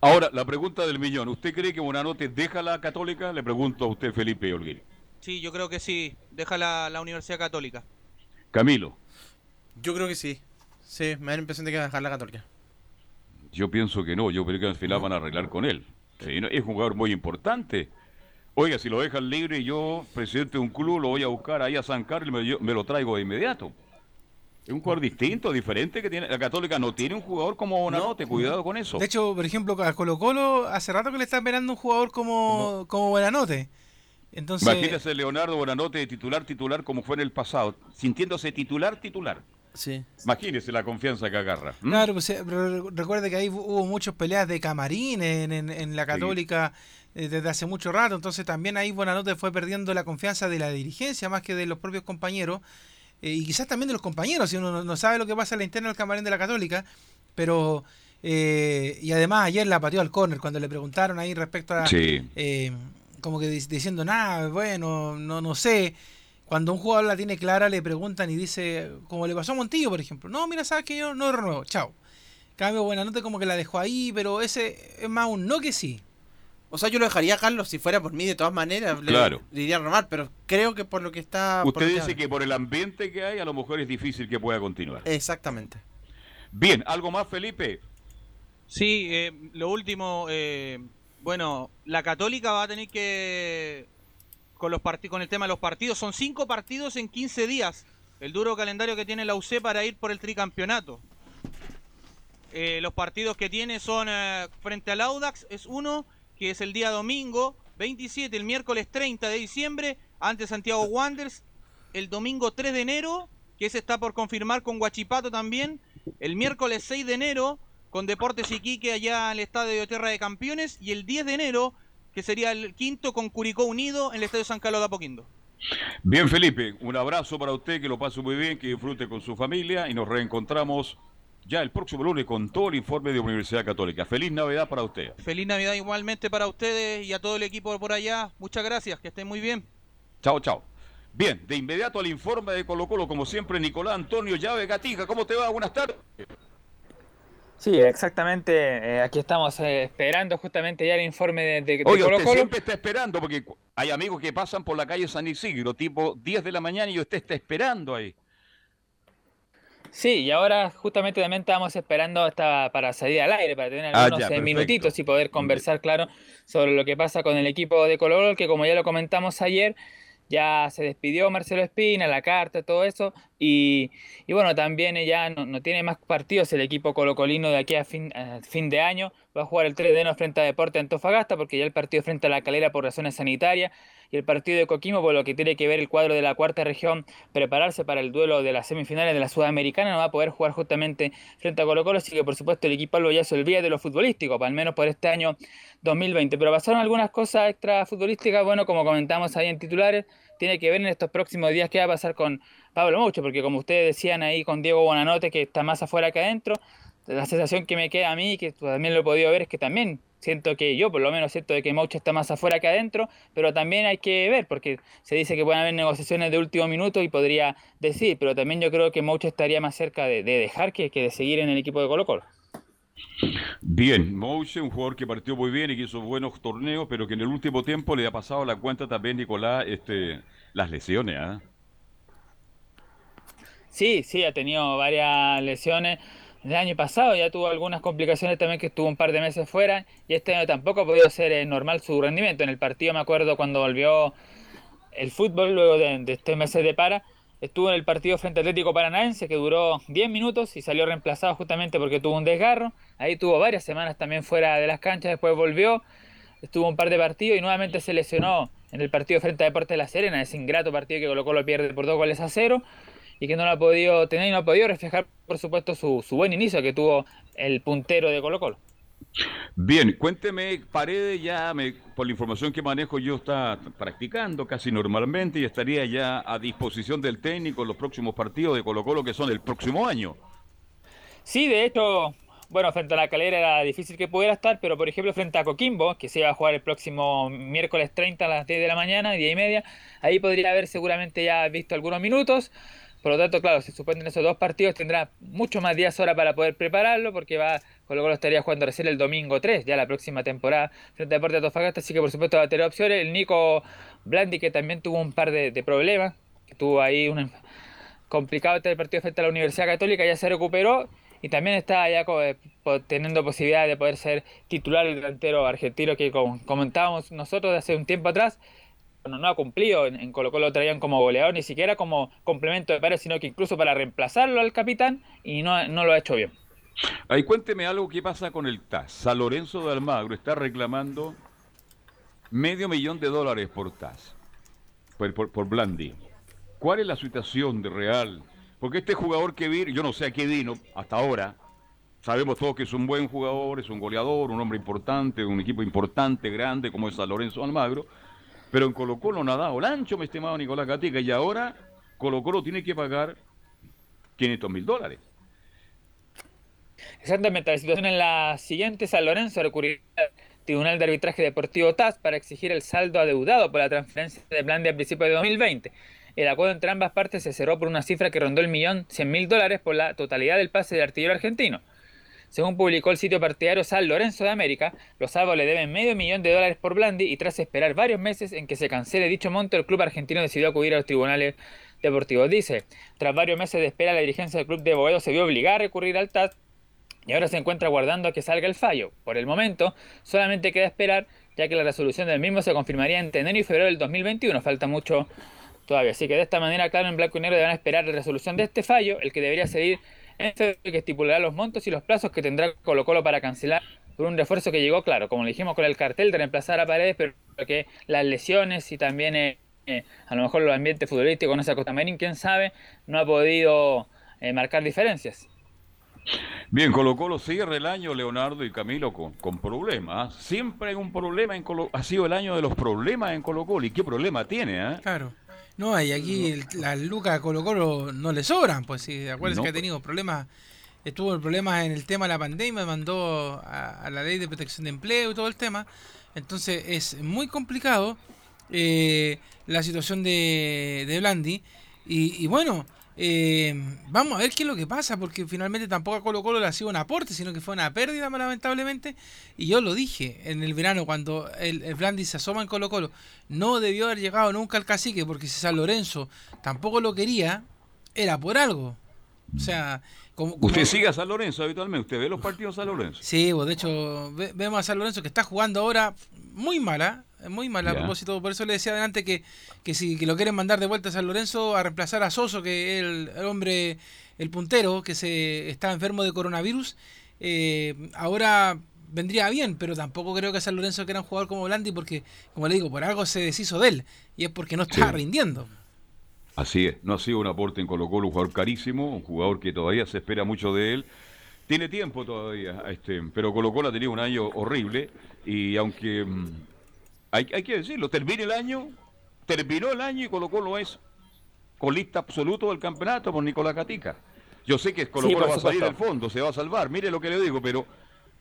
Ahora, la pregunta del millón. ¿Usted cree que Bonanote deja la Católica? Le pregunto a usted, Felipe Olguín. Sí, yo creo que sí, deja la, la Universidad Católica. Camilo, Yo creo que sí. Sí, me da la impresión de que va a dejar la Católica. yo pienso que no. Yo creo que al final van a arreglar con él. Sí, no, Es un jugador muy importante. Oiga, si lo dejan libre, yo, presidente de un club, lo voy a buscar ahí a San Carlos y me, lo traigo de inmediato. Es un jugador distinto, diferente que tiene. La Católica no tiene un jugador como Bonanote, cuidado con eso. De hecho, por ejemplo, a Colo Colo hace rato que le está esperando un jugador como, como Buenanote. Entonces, Imagínese Leonardo Bonanote de titular, titular, como fue en el pasado, sintiéndose titular, titular. Sí. Imagínese la confianza que agarra. Claro, pues, eh, recuerde que ahí hubo muchas peleas de camarines en, en- en la Católica eh, desde hace mucho rato, entonces también ahí Buenanote fue perdiendo la confianza de la dirigencia más que de los propios compañeros eh, y quizás también de los compañeros, si uno no, no sabe lo que pasa en la interna del camarín de la Católica, pero Eh, y además ayer la pateó al córner cuando le preguntaron ahí respecto a... Sí. eh, como que dic- diciendo, nada, bueno, no, no sé. Cuando un jugador la tiene clara le preguntan y dice, como le pasó a Montillo, por ejemplo, no, mira, sabes que yo no renuevo, chao. Cambio, buena nota como que la dejó ahí, pero ese es más un no que sí. O sea, yo lo dejaría, Carlos, si fuera por mí, de todas maneras. le- Claro. Le, iría a renovar, pero creo que por lo que está. por Usted dice que por el ambiente que hay, a lo mejor es difícil que pueda continuar. Exactamente. Bien, ¿algo más, Felipe? Sí, eh, lo último, eh, bueno, la Católica va a tener que con los con el tema de los partidos, son cinco partidos en 15 días, el duro calendario que tiene la UC para ir por el tricampeonato. Eh, los partidos que tiene son eh, frente al Audax, es uno, que es el día domingo 27, el miércoles 30 de diciembre, ante Santiago Wanderers, el domingo 3 de enero, que ese está por confirmar con Guachipato también, el miércoles 6 de enero con Deportes Iquique allá en el Estadio de Tierra de Campeones y el 10 de enero, que sería el quinto con Curicó Unido en el Estadio San Carlos de Apoquindo. Bien, Felipe, un abrazo para usted, que lo pase muy bien, que disfrute con su familia y nos reencontramos ya el próximo lunes con todo el informe de Universidad Católica. Feliz Navidad para usted. Feliz Navidad igualmente para ustedes y a todo el equipo por allá. Muchas gracias, que estén muy bien. Chao, chao. Bien, de inmediato al informe de Colo Colo, como siempre, Nicolás Antonio Llave Gatija. ¿Cómo te va? Buenas tardes. Sí, exactamente. eh, aquí estamos eh, esperando justamente ya el informe de, de, de Oye, Colo usted Colo. siempre está esperando, porque hay amigos que pasan por la calle San Isidro, tipo 10 de la mañana, y usted está esperando ahí. Sí, y ahora justamente también estábamos esperando hasta para salir al aire, para tener Ah, algunos ya, perfecto. minutitos y poder conversar, claro, sobre lo que pasa con el equipo de Colo Colo, que como ya lo comentamos ayer, ya se despidió Marcelo Espina, la carta, todo eso, y, y bueno, también ya no, no tiene más partidos el equipo colocolino de aquí a fin, a fin de año, va a jugar el 3 de enero frente a Deporte Antofagasta, porque ya el partido frente a la calera por razones sanitarias, y el partido de Coquimbo, por lo que tiene que ver el cuadro de la cuarta región, prepararse para el duelo de las semifinales de la Sudamericana, no va a poder jugar justamente frente a Colo Colo, así que por supuesto el equipo algo ya se olvida de lo futbolístico, al menos por este año 2020. Pero pasaron algunas cosas extra futbolísticas, bueno, como comentamos ahí en titulares, tiene que ver en estos próximos días qué va a pasar con Pablo Moucho, porque como ustedes decían ahí con Diego Bonanote, que está más afuera que adentro, la sensación que me queda a mí, que también lo he podido ver, es que también siento que yo por lo menos siento de que Moucho está más afuera que adentro, pero también hay que ver, porque se dice que pueden haber negociaciones de último minuto y podría decir, pero también yo creo que Moucho estaría más cerca de, de dejar que, que de seguir en el equipo de Colo Colo. Bien, Mouche, un jugador que partió muy bien y que hizo buenos torneos, pero que en el último tiempo le ha pasado la cuenta también, Nicolás, este, las lesiones. ¿ah? Sí, sí, ha tenido varias lesiones. El año pasado ya tuvo algunas complicaciones también que estuvo un par de meses fuera y este año tampoco ha podido ser eh, normal su rendimiento. En el partido me acuerdo cuando volvió el fútbol luego de, de este meses de para, estuvo en el partido frente Atlético Paranaense que duró 10 minutos y salió reemplazado justamente porque tuvo un desgarro. Ahí tuvo varias semanas también fuera de las canchas, después volvió, estuvo un par de partidos y nuevamente se lesionó en el partido frente a Deportes de La Serena, ese ingrato partido que Colo Colo pierde por dos goles a cero y que no lo ha podido tener y no ha podido reflejar, por supuesto, su, su buen inicio que tuvo el puntero de Colo Colo. Bien, cuénteme, Paredes ya, me, por la información que manejo, yo está practicando casi normalmente y estaría ya a disposición del técnico en los próximos partidos de Colo Colo que son el próximo año. Sí, de hecho, bueno, frente a la calera era difícil que pudiera estar, pero por ejemplo frente a Coquimbo, que se iba a jugar el próximo miércoles 30 a las 10 de la mañana, 10 y media, ahí podría haber seguramente ya visto algunos minutos. Por lo tanto, claro, si suspenden esos dos partidos tendrá mucho más días hora para poder prepararlo, porque va, Colo Colo estaría jugando recién el domingo 3, ya la próxima temporada, frente a Deportes de Antofagasta, así que por supuesto va a tener opciones. El Nico Blandi, que también tuvo un par de, problemas, tuvo ahí un complicado este partido frente a la Universidad Católica, ya se recuperó y también está ya eh, teniendo posibilidad de poder ser titular el delantero argentino que como comentábamos nosotros hace un tiempo atrás, bueno, no ha cumplido, en, Colo Colo lo traían como goleador, ni siquiera como complemento de pares, sino que incluso para reemplazarlo al capitán y no, no lo ha hecho bien. Ahí cuénteme algo que pasa con el TAS. San Lorenzo de Almagro está reclamando medio millón de dólares por TAS, por, por, Blandi. ¿Cuál es la situación de Real? Porque este jugador que vino, yo no sé a qué vino hasta ahora, sabemos todos que es un buen jugador, es un goleador, un hombre importante, un equipo importante, grande como es San Lorenzo Almagro, pero en Colo Colo no ha dado el mi estimado Nicolás Gatica, y ahora Colo Colo tiene que pagar 500 mil dólares. Exactamente, la situación es la siguiente. San Lorenzo recurrirá al Tribunal de Arbitraje Deportivo TAS para exigir el saldo adeudado por la transferencia de plan de a principios de 2020. El acuerdo entre ambas partes se cerró por una cifra que rondó el millón cien mil dólares por la totalidad del pase de artillero argentino. Según publicó el sitio partidario San Lorenzo de América, los salvos le deben medio millón de dólares por Blandi y tras esperar varios meses en que se cancele dicho monto, el club argentino decidió acudir a los tribunales deportivos. Dice, tras varios meses de espera, la dirigencia del club de Boedo se vio obligada a recurrir al TAS y ahora se encuentra aguardando a que salga el fallo. Por el momento, solamente queda esperar, ya que la resolución del mismo se confirmaría entre enero y febrero del 2021. Falta mucho todavía. Así que de esta manera, claro, en blanco y negro deberán esperar la resolución de este fallo, el que debería seguir que estipulará los montos y los plazos que tendrá Colo Colo para cancelar por un refuerzo que llegó, claro, como le dijimos con el cartel de reemplazar a Paredes, pero que las lesiones y también eh, eh, a lo mejor los ambientes futbolísticos con esa Costa Marín, quién sabe, no ha podido eh, marcar diferencias. Bien, Colo Colo cierra el año, Leonardo y Camilo, con, con problemas. Siempre hay un problema en Colo Ha sido el año de los problemas en Colo Colo. ¿Y qué problema tiene? ah? Claro. No, y aquí el- las lucas a Colo Colo no le sobran, pues sí, acuérdense No. que ha tenido problemas, estuvo el problema en el tema de la pandemia, mandó a, a la ley de protección de empleo y todo el tema, entonces es muy complicado eh, la situación de, de Blandi, y, y bueno, eh, vamos a ver qué es lo que pasa, porque finalmente tampoco a Colo Colo le ha sido un aporte, sino que fue una pérdida lamentablemente, y yo lo dije en el verano cuando el, el Blandi se asoma en Colo Colo, no debió haber llegado nunca al cacique, porque si San Lorenzo tampoco lo quería, era por algo. O sea, como, como- Usted sigue a San Lorenzo habitualmente. ¿Usted ve los partidos de San Lorenzo? Sí, pues de hecho ve- vemos a San Lorenzo que está jugando ahora muy mala, muy mala a propósito, por eso le decía adelante que, que si que lo quieren mandar de vuelta a San Lorenzo a reemplazar a Soso, que es el, el hombre, el puntero, que se está enfermo de coronavirus, eh, ahora vendría bien, pero tampoco creo que San Lorenzo quiera un jugador como Blandi porque, como le digo, por algo se deshizo de él, y es porque no está Sí. rindiendo. Así es, no ha sido un aporte en Colo Colo, un jugador carísimo, un jugador que todavía se espera mucho de él. Tiene tiempo todavía, este, pero Colo Colo ha tenido un año horrible y aunque mm, hay, hay que decirlo, termina el año, terminó el año y Colo Colo es colista absoluto del campeonato por Nicolás Catica. Yo sé que Colo Colo va a salir del fondo, se va a salvar, mire lo que le digo, pero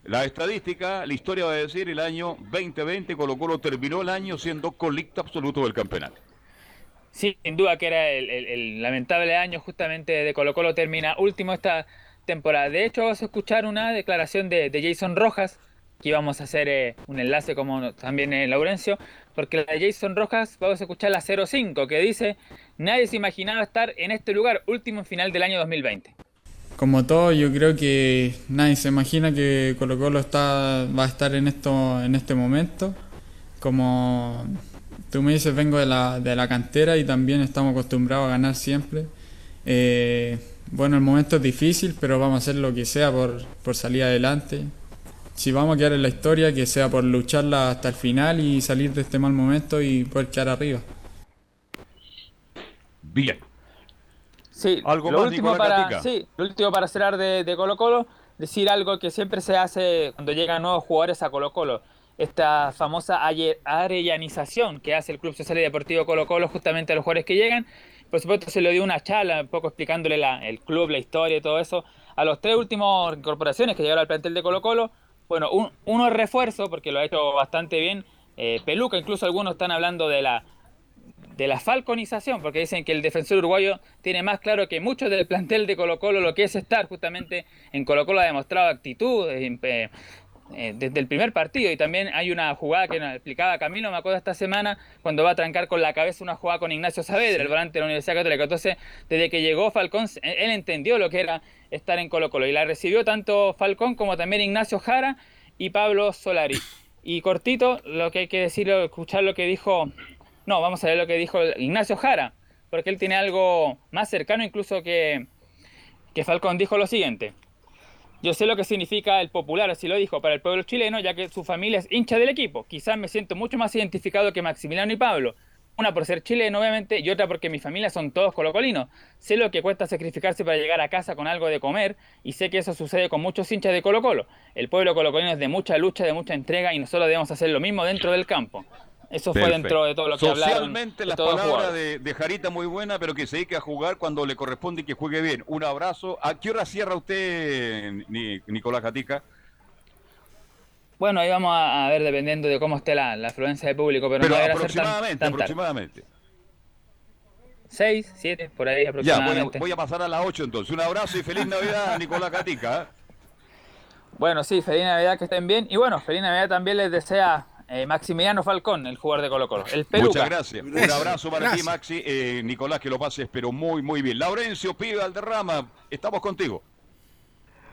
la estadística, la historia va a decir el año 2020 Colo Colo terminó el año siendo colista absoluto del campeonato. Sí, sin duda que era el, el- el lamentable año justamente de Colo Colo termina último esta temporada. De hecho, vamos a escuchar una declaración de, de Jason Rojas, que vamos a hacer eh, un enlace como también en Laurencio, porque la de Jason Rojas vamos a escuchar la 05, que dice, nadie se imaginaba estar en este lugar último final del año 2020. Como todo, yo creo que nadie se imagina que Colo Colo está, va a estar en, esto, en este momento. Como tú me dices, vengo de la, de la cantera y también estamos acostumbrados a ganar siempre. Eh, bueno, el momento es difícil, pero vamos a hacer lo que sea por, por salir adelante. Si vamos a quedar en la historia, que sea por lucharla hasta el final y salir de este mal momento y poder quedar arriba. Bien. Sí, Algo lo más, último para, sí, lo último para cerrar de, de Colo Colo, decir algo que siempre se hace cuando llegan nuevos jugadores a Colo Colo. Esta famosa arellanización que hace el Club Social y Deportivo Colo Colo justamente a los jugadores que llegan. Por supuesto se le dio una charla, un poco explicándole la- el club, la historia y todo eso. A los tres últimos incorporaciones que llegaron al plantel de Colo Colo, bueno, un- uno refuerzo porque lo ha hecho bastante bien. eh, Peluca, incluso algunos están hablando de la de la falconización, porque dicen que el defensor uruguayo tiene más claro que muchos del plantel de Colo Colo lo que es estar justamente en Colo Colo ha demostrado actitud eh, eh, desde el primer partido y también hay una jugada que nos explicaba Camilo, me acuerdo esta semana, cuando va a trancar con la cabeza una jugada con Ignacio Saavedra, el volante de la Universidad Católica. Entonces, desde que llegó Falcón, eh, él entendió lo que era estar en Colo Colo y la recibió tanto Falcón como también Ignacio Jara y Pablo Solari. Y cortito, lo que hay que decir, escuchar lo que dijo no, vamos a ver lo que dijo Ignacio Jara, porque él tiene algo más cercano incluso que, que Falcón. Dijo lo siguiente. Yo sé lo que significa el popular, así lo dijo, para el pueblo chileno, ya que su familia es hincha del equipo. Quizás me siento mucho más identificado que Maximiliano y Pablo. Una por ser chileno, obviamente, y otra porque mi familia son todos colocolinos. Sé lo que cuesta sacrificarse para llegar a casa con algo de comer, y sé que eso sucede con muchos hinchas de Colo Colo. El pueblo colocolino es de mucha lucha, de mucha entrega, y nosotros debemos hacer lo mismo dentro del campo. Eso fue dentro de todo lo que Socialmente las palabras de, de, Jarita muy buena, pero que se dedique a jugar cuando le corresponde y que juegue bien. Un abrazo. ¿A qué hora cierra usted, Nicolás Gatica? Bueno, ahí vamos a, ver dependiendo de cómo esté la, afluencia de público, pero, no aproximadamente, aproximadamente. Seis, siete, por ahí aproximadamente. Ya, voy a, pasar a las ocho entonces. Un abrazo y feliz Navidad, Nicolás Gatica. ¿eh? Bueno, sí, feliz Navidad, que estén bien. Y bueno, feliz Navidad también les desea eh, Maximiliano Falcón, el jugador de Colo Colo. El Muchas gracias. Un abrazo para ti, Maxi. Eh, Nicolás, que lo pases, pero muy, muy bien. Laurencio Pibe Alderrama, estamos contigo.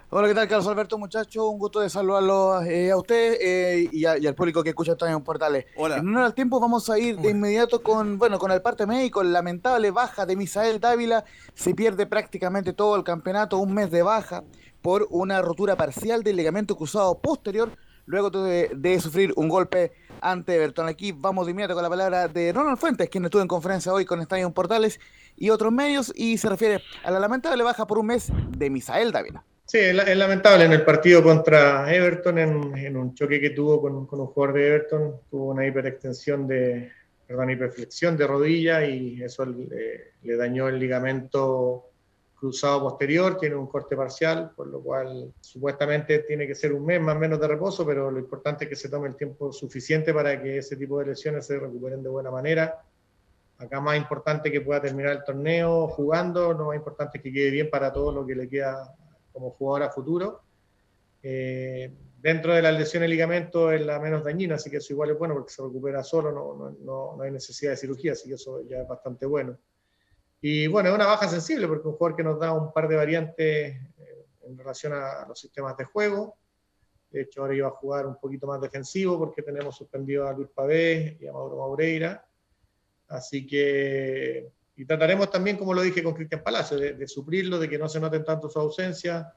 Hola, ¿qué tal, Carlos Alberto, muchachos? Un gusto de saludarlo eh, a usted eh, y, al público que escucha también en Portales. Hola. En honor al tiempo vamos a ir de inmediato con, bueno, con el parte médico, lamentable baja de Misael Dávila. Se pierde prácticamente todo el campeonato, un mes de baja por una rotura parcial del ligamento cruzado posterior, luego de, sufrir un golpe ante Everton. Aquí vamos de inmediato con la palabra de Ronald Fuentes, quien estuvo en conferencia hoy con Estadio Portales y otros medios, y se refiere a la lamentable baja por un mes de Misael Dávila. Sí, es, lamentable en el partido contra Everton, en, un choque que tuvo con, un jugador de Everton, tuvo una hiperextensión de, perdón, hiperflexión de rodilla y eso le, dañó el ligamento cruzado posterior, tiene un corte parcial, por lo cual supuestamente tiene que ser un mes más o menos de reposo, pero lo importante es que se tome el tiempo suficiente para que ese tipo de lesiones se recuperen de buena manera. Acá más importante que pueda terminar el torneo jugando, no más importante que quede bien para todo lo que le queda como jugador a futuro. Eh, dentro de la lesión de ligamento es la menos dañina, así que eso igual es bueno porque se recupera solo, no, no, no, hay necesidad de cirugía, así que eso ya es bastante bueno. Y bueno, es una baja sensible porque un jugador que nos da un par de variantes eh, en relación a los sistemas de juego. De hecho, ahora iba a jugar un poquito más defensivo porque tenemos suspendido a Luis Pavé y a Mauro Maureira. Así que y trataremos también, como lo dije con Cristian Palacio, de, suplirlo, de que no se noten tanto su ausencia.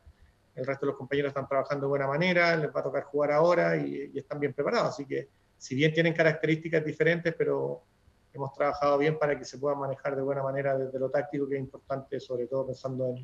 El resto de los compañeros están trabajando de buena manera, les va a tocar jugar ahora y, están bien preparados. Así que, si bien tienen características diferentes, pero hemos trabajado bien para que se puedan manejar de buena manera desde lo táctico, que es importante, sobre todo pensando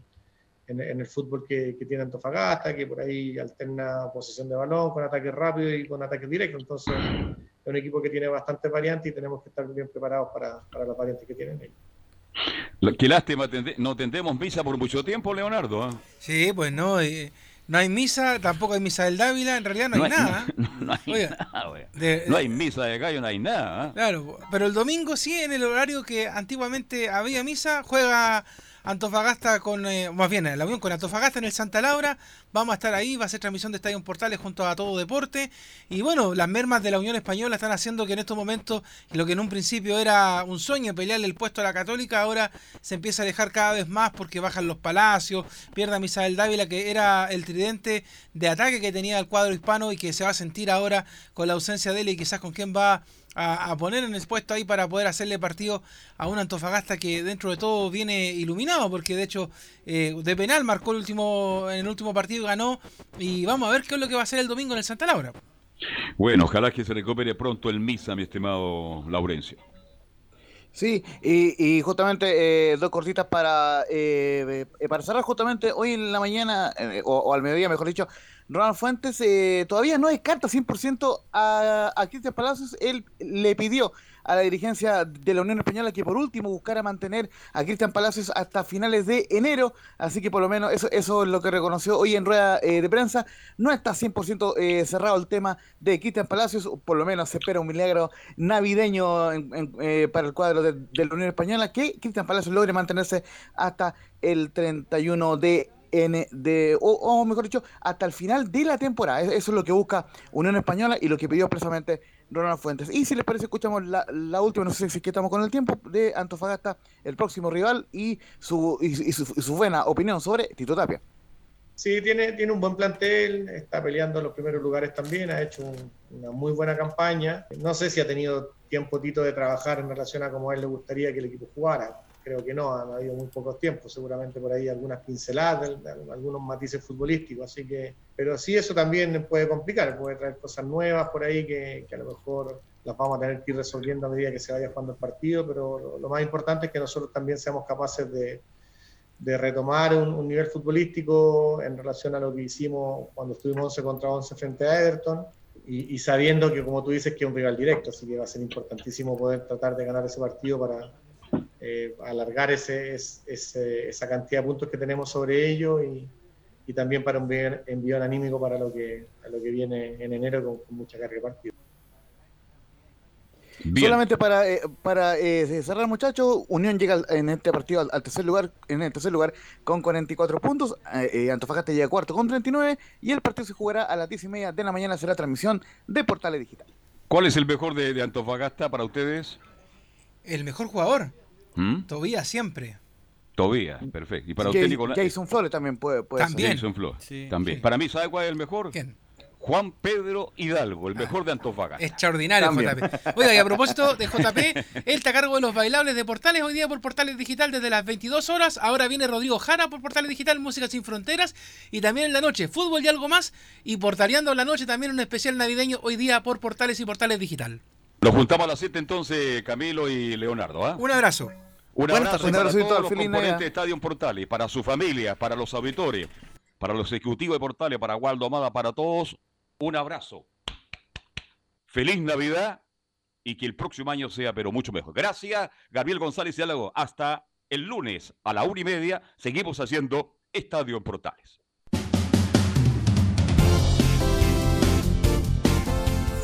en, el fútbol que, tiene Antofagasta, que por ahí alterna posición de balón con ataque rápido y con ataque directo. Entonces, es un equipo que tiene bastante variantes y tenemos que estar bien preparados para, para las variantes que tienen ellos. Qué lástima, no tendremos misa por mucho tiempo, Leonardo. ¿ah? Sí, pues no, eh, no hay misa, tampoco hay misa del Dávila, en realidad no, hay, nada. No, hay nada, no hay misa de gallo, no hay nada. ¿ah? Claro, pero el domingo sí, en el horario que antiguamente había misa, juega Antofagasta con, eh, más bien la unión con Antofagasta en el Santa Laura. Vamos a estar ahí, va a ser transmisión de Estadio Portales junto a todo deporte. Y bueno, las mermas de la Unión Española están haciendo que en estos momentos, lo que en un principio era un sueño, pelearle el puesto a la Católica, ahora se empieza a alejar cada vez más porque bajan los palacios, pierde a Misael Dávila, que era el tridente de ataque que tenía el cuadro hispano y que se va a sentir ahora con la ausencia de él y quizás con quién va poner en el puesto ahí para poder hacerle partido a un Antofagasta que dentro de todo viene iluminado, porque de hecho eh, de penal marcó el último, en el último partido y ganó. Y vamos a ver qué es lo que va a hacer el domingo en el Santa Laura. Bueno, ojalá que se recupere pronto el Misa, mi estimado Laurencio. Sí, y, justamente eh, dos cortitas para, eh, para cerrar justamente hoy en la mañana, o, al mediodía mejor dicho, Ronald Fuentes eh, todavía no descarta 100% a, a Cristian Palacios. Él le pidió a la dirigencia de la Unión Española que por último buscara mantener a Cristian Palacios hasta finales de enero. Así que por lo menos eso, eso es lo que reconoció hoy en rueda eh, de prensa. No está 100% eh, cerrado el tema de Cristian Palacios. Por lo menos se espera un milagro navideño eh, para el cuadro de, de, la Unión Española que Cristian Palacios logre mantenerse hasta el 31 de de, o, mejor dicho, hasta el final de la temporada. Eso es lo que busca Unión Española y lo que pidió expresamente Ronald Fuentes. Y si les parece, escuchamos la, última, no sé si estamos con el tiempo, de Antofagasta, el próximo rival, y su, y, su, buena opinión sobre Tito Tapia. Sí, tiene, tiene un buen plantel, está peleando en los primeros lugares también, ha hecho una muy buena campaña. No sé si ha tenido tiempo Tito de trabajar en relación a cómo a él le gustaría que el equipo jugara creo que no, han habido muy pocos tiempos, seguramente por ahí algunas pinceladas, algunos matices futbolísticos, así que, pero sí eso también puede complicar, puede traer cosas nuevas por ahí que, a lo mejor las vamos a tener que ir resolviendo a medida que se vaya jugando el partido, pero lo, más importante es que nosotros también seamos capaces de, de retomar un, nivel futbolístico en relación a lo que hicimos cuando estuvimos 11 contra 11 frente a Everton, y, sabiendo que, como tú dices, que es un rival directo, así que va a ser importantísimo poder tratar de ganar ese partido para eh, alargar ese, esa cantidad de puntos que tenemos sobre ellos y, y también para un envío anímico para lo que, lo que viene en enero con, mucha carga de partido. Solamente para, eh, para eh, cerrar, muchachos, Unión llega en este partido al, tercer lugar, en el tercer lugar con 44 puntos, eh, Antofagasta llega cuarto con 39 y el partido se jugará a las 10 y media de la mañana, será transmisión de Portales Digital. ¿Cuál es el mejor de, Antofagasta para ustedes? El mejor jugador. ¿Mm? Siempre. Todavía, perfecto. Y para usted, Nicolás. Jason Flores también puede, puede también. Jason Flores. también. Para mí, ¿sabe cuál es el mejor? ¿Quién? Juan Pedro Hidalgo, el mejor de Antofagasta. Extraordinario, JP. Oiga, y a propósito de JP, él está a cargo de los bailables de Portales hoy día por Portales Digital desde las 22 horas. Ahora viene Rodrigo Jara por Portales Digital, Música Sin Fronteras. Y también en la noche, fútbol y algo más. Y portaleando en la noche también un especial navideño hoy día por Portales y Portales Digital. Nos juntamos a las 7 entonces, Camilo y Leonardo. ¿ah? Un abrazo. Un abrazo para todos los componentes de Estadio Portales, para su familia, para los auditores, para los ejecutivos de Portales, para Waldo Amada, para todos. Un abrazo. Feliz Navidad y que el próximo año sea, pero mucho mejor. Gracias, Gabriel González y. Hasta el lunes a la una y media seguimos haciendo Estadio Portales.